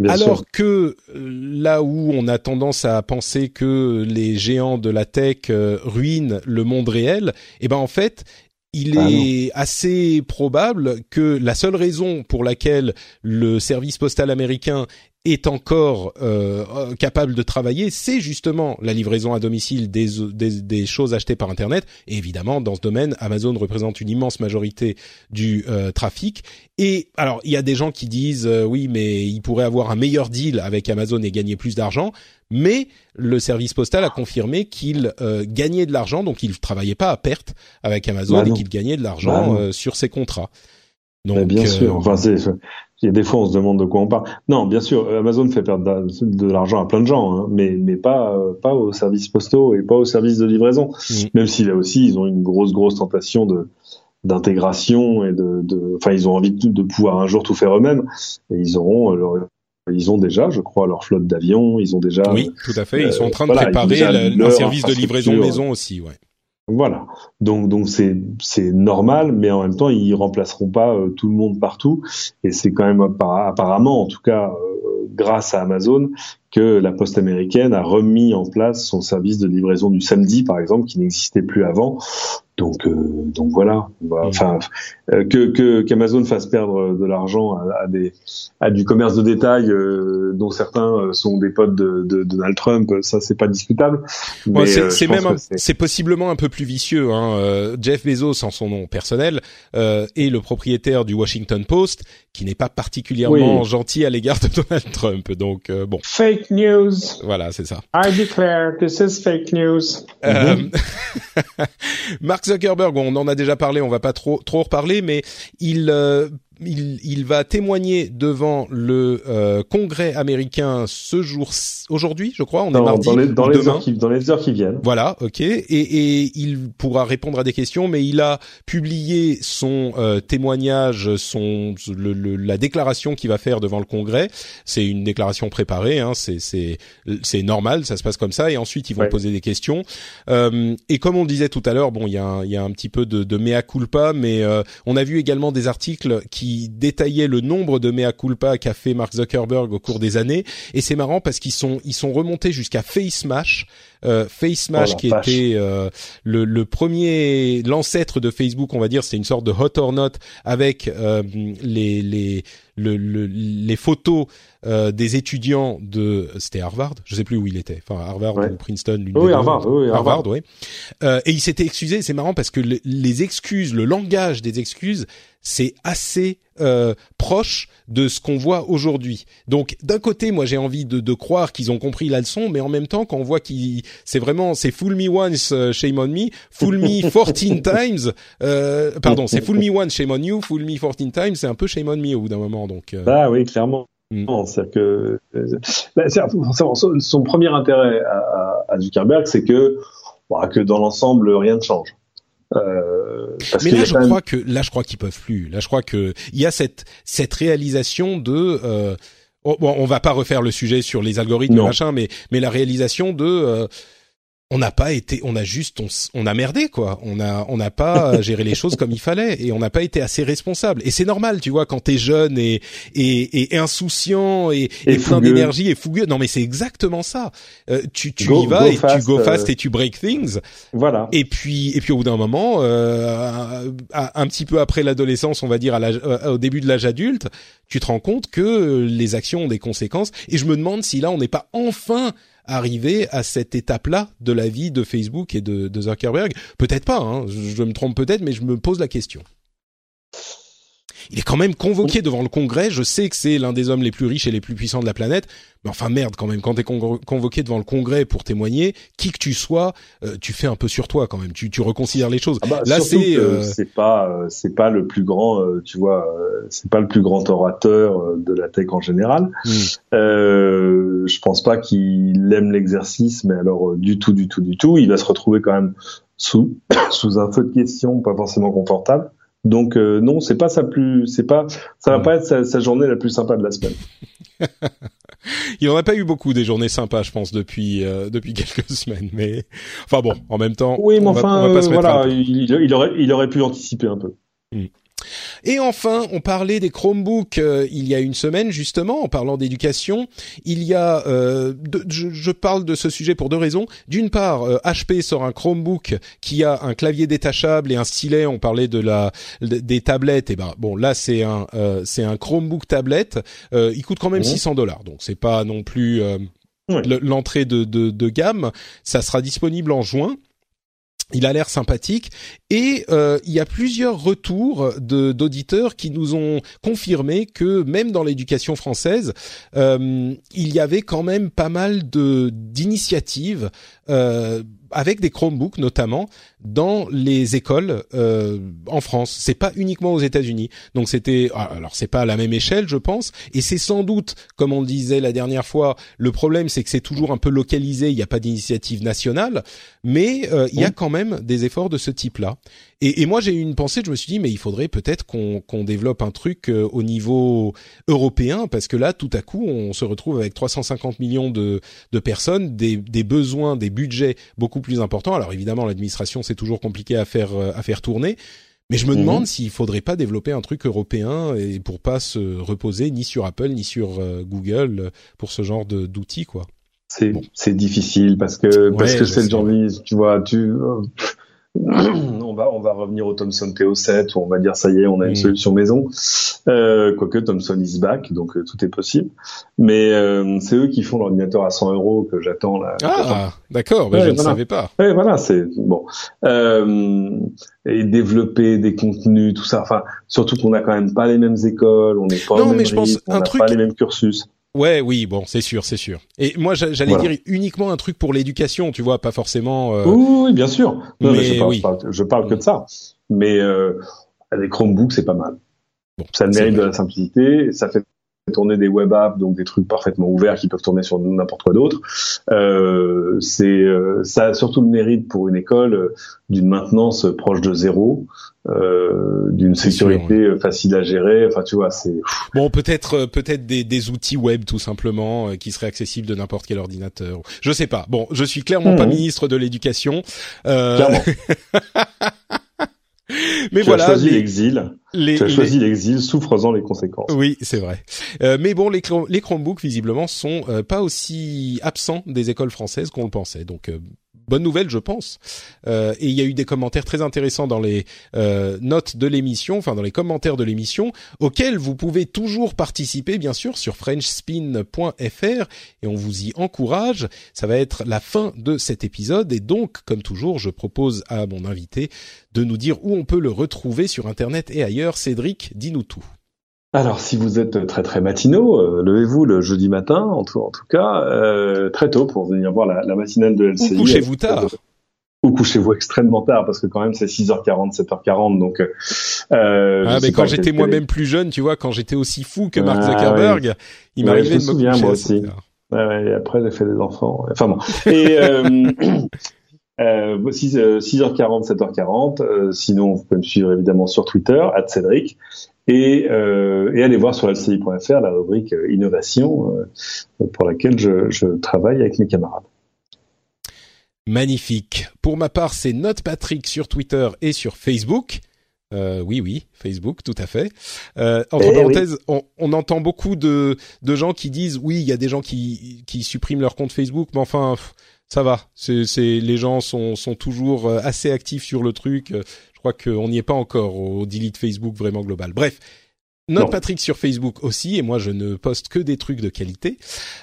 S2: Bien
S1: Alors
S2: sûr.
S1: que euh, là où on a tendance à penser que les géants de la tech euh, ruinent le monde réel, eh ben en fait, il
S2: Ah
S1: est assez probable que la seule raison pour laquelle le service postal américain est encore euh, capable de travailler, c'est justement la livraison à domicile des, des, des, choses achetées par Internet. Et évidemment, dans ce domaine, Amazon représente une immense majorité du euh, trafic. Et alors, il y a des gens qui disent euh, oui, mais il pourrait avoir un meilleur deal avec Amazon et gagner plus d'argent. Mais le service postal a confirmé qu'il euh, gagnait de l'argent, donc il travaillait pas à perte avec Amazon
S2: Bah
S1: et qu'il gagnait de l'argent
S2: Bah
S1: euh, sur ses contrats.
S2: Mais
S1: Donc,
S2: bien
S1: euh,
S2: sûr. Enfin, c'est, il y a des fois, on se demande de quoi on parle. Non, bien sûr, Amazon fait perdre de, l'argent à plein de gens, hein, mais, mais pas, euh, pas aux services postaux et pas aux services de livraison. Même si là aussi, ils ont une grosse, grosse tentation de, d'intégration et de, de, enfin, ils ont envie de, de pouvoir un jour tout faire eux-mêmes. Et ils auront leur, ils ont déjà, je crois, leur flotte d'avions. Ils ont déjà.
S1: oui, tout à fait. Ils sont en train de
S2: euh, voilà,
S1: préparer
S2: déjà
S1: la- un
S2: leur
S1: service de livraison maison aussi. Ouais.
S2: Voilà. Donc donc c'est c'est normal, mais en même temps ils remplaceront pas euh, tout le monde partout. Et c'est quand même apparemment, en tout cas euh, grâce à Amazon, que la Poste américaine a remis en place son service de livraison du samedi, par exemple, qui n'existait plus avant. Donc euh, donc voilà.
S1: Mhm.
S2: Enfin euh, que que qu'Amazon fasse perdre de l'argent à, à des à du commerce de détail euh, dont certains euh, sont des potes de, de Donald Trump, ça c'est pas discutable.
S1: C'est
S2: euh,
S1: même,
S2: c'est-
S1: possiblement un peu plus vicieux. Hein. Euh, Jeff Bezos, en son nom personnel, euh, est le propriétaire du Washington Post, qui n'est pas particulièrement
S2: Oui.
S1: gentil à l'égard de Donald Trump. Donc euh, bon,
S4: Fake news.
S1: voilà, c'est ça.
S4: I declare this is fake news.
S1: Euh, Mark Zuckerberg, on en a déjà parlé, on va pas trop trop reparler, mais il euh, il, il va témoigner devant le euh, Congrès américain ce jour aujourd'hui, je crois. On est
S2: dans,
S1: mardi
S2: dans les, dans les heures qui, dans les heures qui viennent.
S1: Voilà, ok. Et, et il pourra répondre à des questions, mais il a publié son euh, témoignage, son le, le- la déclaration qu'il va faire devant le Congrès. C'est une déclaration préparée, hein, c'est c'est c'est normal, ça se passe comme ça. Et ensuite, ils vont
S2: Ouais.
S1: poser des questions. Euh, et comme on disait tout à l'heure, bon, il y a il y a un petit peu de, de mea culpa, mais euh, on a vu également des articles qui détaillaient le nombre de mea culpa qu'a fait Mark Zuckerberg au cours des années. Et c'est marrant parce qu'ils sont ils sont remontés jusqu'à FaceMash. Euh, FaceMash
S2: Oh
S1: qui
S2: vache.
S1: était euh, le, le premier l'ancêtre de Facebook on va dire c'était une sorte de hot or not avec euh, les les le, le- les photos euh, des étudiants de c'était Harvard? Je sais plus où il était enfin Harvard
S2: Ouais.
S1: ou Princeton l'une
S2: Oui,
S1: des.
S2: Harvard, oui, oui,
S1: Harvard,
S2: Harvard.
S1: oui. Euh, et il s'était excusé c'est marrant parce que le- les excuses le langage des excuses c'est assez euh, proche de ce qu'on voit aujourd'hui. Donc d'un côté, moi j'ai envie de, de croire qu'ils ont compris la leçon, mais en même temps, quand on voit qu'ils, c'est vraiment, c'est fool me once, euh, shame on me, fool me 14 times, euh, pardon, c'est fool me once, shame on you, fool me 14 times, c'est un peu shame on me au bout d'un moment. Donc euh,
S2: Ah oui, clairement.
S1: Mm.
S2: C'est-à-dire que euh, bah, c'est- son, son- premier intérêt à, à- à Zuckerberg, c'est que bah, que dans l'ensemble rien ne change. Euh, parce
S1: mais là, je
S2: même-
S1: crois que là, je crois qu'ils peuvent plus. Là, je crois que il y a cette cette réalisation de euh, bon, on va pas refaire le sujet sur les algorithmes
S2: Non.
S1: machin, mais mais la réalisation de euh, on n'a pas été, on a juste, on, on a merdé quoi. On a, on n'a pas géré les choses comme il fallait et on n'a pas été assez responsable. Et c'est normal, tu vois, quand t'es jeune et et, et insouciant et,
S2: Et
S1: et plein d'énergie et fougueux. Non, mais c'est exactement ça. Euh, tu tu
S2: Go-
S1: y vas et tu go fast
S2: euh.
S1: et tu break things.
S2: Voilà.
S1: Et puis, et puis au bout d'un moment, euh, un petit peu après l'adolescence, on va dire à l'âge- euh, au début de l'âge adulte, tu te rends compte que les actions ont des conséquences. Et je me demande si là, on n'est pas enfin arrivé à cette étape-là de la vie de Facebook et de, Zuckerberg? Peut-être pas. Hein, je me trompe peut-être, mais je me pose la question. Il est quand même convoqué devant le Congrès. Je sais que c'est l'un des hommes les plus riches et les plus puissants de la planète. Mais enfin merde quand même, quand t'es con- convoqué devant le Congrès pour témoigner, qui que tu sois, euh, tu fais un peu sur toi quand même. Tu, tu reconsidères les choses.
S2: Ah bah,
S1: Là c'est euh,
S2: c'est pas euh, c'est pas le plus grand euh, tu vois euh, c'est pas le plus grand orateur de la tech en général euh, je pense pas qu'il aime l'exercice mais alors du tout du tout du tout il va se retrouver quand même sous sous un feu de questions pas forcément confortable donc euh, non c'est pas sa plus c'est pas ça va
S1: Mm.
S2: pas être sa, sa journée la plus sympa de la semaine
S1: il en a pas eu beaucoup des journées sympas, je pense, depuis euh, depuis quelques semaines. Mais enfin bon, en même temps,
S2: oui mais
S1: on va-
S2: enfin
S1: on va, pas
S2: euh,
S1: se
S2: voilà il, il aurait il aurait pu anticiper un peu
S1: Et enfin, on parlait des Chromebooks euh, il y a une semaine justement en parlant d'éducation. Il y a, euh, je, je, parle de ce sujet pour deux raisons. D'une part, HP sort un Chromebook qui a un clavier détachable et un stylet. On parlait de la des tablettes. Et ben bon, là c'est un c'est un Chromebook tablette. il coûte quand même 600 dollars, donc c'est pas non plus l'entrée de, de, de gamme. Ça sera disponible en juin. Il a l'air sympathique et euh, il y a plusieurs retours d'auditeurs qui nous ont confirmé que même dans l'éducation française, euh, il y avait quand même pas mal de d'initiatives euh, avec des Chromebooks notamment dans les écoles euh, en France. C'est pas uniquement aux États-Unis. Donc c'était ah, alors c'est pas à la même échelle, je pense, et c'est sans doute, comme on le disait la dernière fois, le problème c'est que c'est toujours un peu localisé. Il n'y a pas d'initiative nationale, mais euh, il y a quand même des efforts de ce type-là. Et, et, moi j'ai eu une pensée, je me suis dit mais il faudrait peut-être qu'on qu'on développe un truc euh, au niveau européen parce que là tout à coup on se retrouve avec 350 millions de de personnes, des des besoins, des budgets beaucoup plus importants. Alors évidemment l'administration c'est toujours compliqué à faire euh, à faire tourner. Mais je me mhm. demande s'il faudrait pas développer un truc européen et pour pas se reposer ni sur Apple ni sur euh, Google pour ce genre d'outils quoi.
S2: C'est difficile parce que parce que c'est le genre de tu vois tu euh, on va on va revenir au Thomson TO7 où on va dire ça y est on a une mm. solution maison. Euh, quoique Thomson is back donc euh, tout est possible. Mais euh, c'est eux qui font l'ordinateur à 100 euros que j'attends là.
S1: Ah d'accord ben je ne savais pas.
S2: Ouais, voilà c'est bon. Euh, et développer des contenus tout ça. Enfin surtout qu'on a quand même pas les mêmes écoles on n'est pas non, mais je pense on n'a pas les mêmes cursus
S1: Ouais, oui, bon, c'est sûr, c'est sûr. Et moi, j'allais dire uniquement un truc pour l'éducation, tu vois, pas forcément.
S2: Euh... Oui, bien sûr. Non, mais, je, parle, oui. je, parle, que de ça. Mais euh, les Chromebooks, c'est pas mal. Bon, ça mérite de la simplicité. Ça fait tourner des web apps, donc des trucs parfaitement ouverts qui peuvent tourner sur n'importe quoi d'autre. Euh, c'est euh, ça a surtout le mérite pour une école euh, d'une maintenance proche de zéro, euh, d'une sécurité facile à gérer. Enfin, tu vois, c'est
S1: bon. Peut-être peut-être des, des outils web tout simplement qui seraient accessibles de n'importe quel ordinateur. Je sais pas. Bon, je suis clairement pas mhm. ministre de l'éducation.
S2: Clairement.
S1: mais
S2: tu
S1: voilà.
S2: As choisi l'exil. Les, tu as choisi l'exil, souffre-en les conséquences.
S1: Oui, c'est vrai. Euh, mais bon, les, les Chromebooks visiblement sont euh, pas aussi absents des écoles françaises qu'on le pensait. Donc euh, bonne nouvelle, je pense. Euh, et il y a eu des commentaires très intéressants dans les euh, notes de l'émission, enfin dans les commentaires de l'émission, auxquels vous pouvez toujours participer, bien sûr, sur FrenchSpin.fr et on vous y encourage. Ça va être la fin de cet épisode et donc, comme toujours, je propose à mon invité de nous dire où on peut le retrouver sur Internet et ailleurs. Cédric, dis-nous tout.
S2: Alors, si vous êtes très très matinaux, euh, levez-vous le jeudi matin, en tout, en tout cas, euh, très tôt pour venir voir la, la matinale de LCI.
S1: Ou couchez-vous tard.
S2: ou couchez-vous extrêmement tard parce que quand même c'est 6h40, 7h40 donc.
S1: Euh, ah mais quand j'étais moi-même plus jeune, tu vois, quand j'étais aussi fou que Mark ah, Zuckerberg, il m'arrivait de me
S2: souviens, moi aussi. Ouais, et après j'ai fait des enfants. Enfin bon. Et euh, euh, 6, h 40 7h40. sinon, vous pouvez me suivre évidemment sur Twitter, Cédric et, euh, et allez voir sur lci.fr la rubrique euh, innovation euh, pour laquelle je, je, travaille avec mes camarades.
S1: Magnifique. Pour ma part, c'est Note Patrick sur Twitter et sur Facebook. Euh, oui, oui, Facebook, tout à fait. Euh, entre eh parenthèses, on, on, entend beaucoup de, de gens qui disent oui, il y a des gens qui, qui suppriment leur compte Facebook, mais enfin, ça va. C'est, les gens sont, sont toujours assez actifs sur le truc. Je crois qu'on n'y est pas encore au delete Facebook vraiment global. Bref, Note Patrick sur Facebook aussi, et moi je ne poste que des trucs de qualité.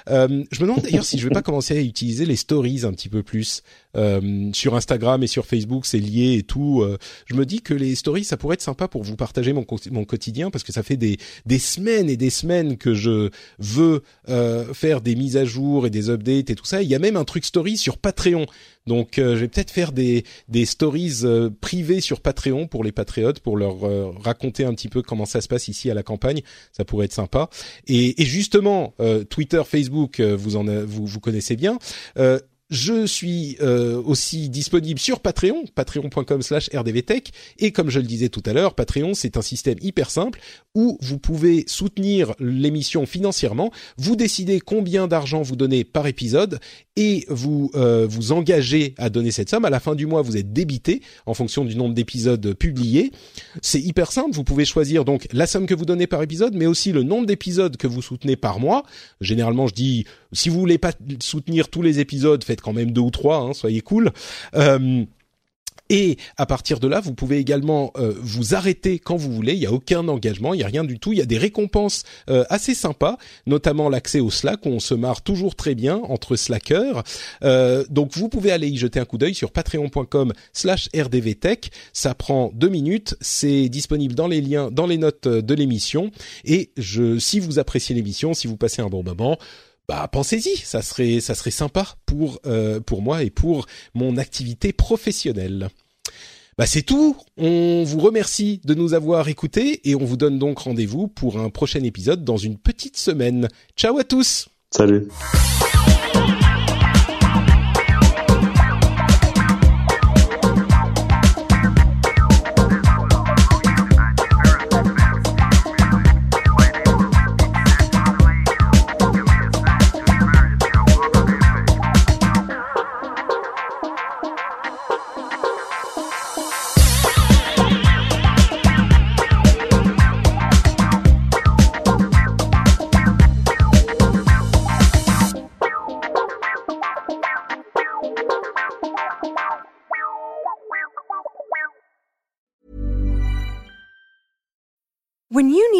S1: Euh, je me demande d'ailleurs si je vais pas commencer à utiliser les stories un petit peu plus euh, sur Instagram et sur Facebook, c'est lié et tout. Euh, je me dis que les stories ça pourrait être sympa pour vous partager mon, mon quotidien parce que ça fait des des semaines et des semaines que je veux euh, faire des mises à jour et des updates et tout ça. Il y a même un truc story sur Patreon. Donc euh, je vais peut-être faire des, des stories euh, privées sur Patreon pour les patriotes, pour leur raconter un petit peu comment ça se passe ici à la campagne. Ça pourrait être sympa. Et, et justement, Twitter, Facebook, vous en vous, vous connaissez bien. Je suis euh, aussi disponible sur Patreon, patreon.com/slash rdvtech. Et comme je le disais tout à l'heure, Patreon, c'est un système hyper simple où vous pouvez soutenir l'émission financièrement. Vous décidez combien d'argent vous donnez par épisode et vous euh, vous engagez à donner cette somme. À la fin du mois, vous êtes débité en fonction du nombre d'épisodes publiés. C'est hyper simple. Vous pouvez choisir donc la somme que vous donnez par épisode, mais aussi le nombre d'épisodes que vous soutenez par mois. Généralement, je dis si vous voulez pas soutenir tous les épisodes, faites quand même deux ou trois. Hein, soyez cool. Euh, et à partir de là, vous pouvez également euh, vous arrêter quand vous voulez. Il n'y a aucun engagement, il n'y a rien du tout. Il y a des récompenses euh, assez sympas, notamment l'accès au Slack où on se marre toujours très bien entre slackers. Euh, donc vous pouvez aller y jeter un coup d'œil sur patreon.com/slash rdvtech. Ça prend deux minutes. C'est disponible dans les liens, dans les notes de l'émission. Et je, si vous appréciez l'émission, si vous passez un bon moment bah pensez-y, ça serait ça serait sympa pour euh, pour moi et pour mon activité professionnelle. Bah c'est tout. On vous remercie de nous avoir écoutés et on vous donne donc rendez-vous pour un prochain épisode dans une petite semaine. Ciao à tous.
S2: Salut.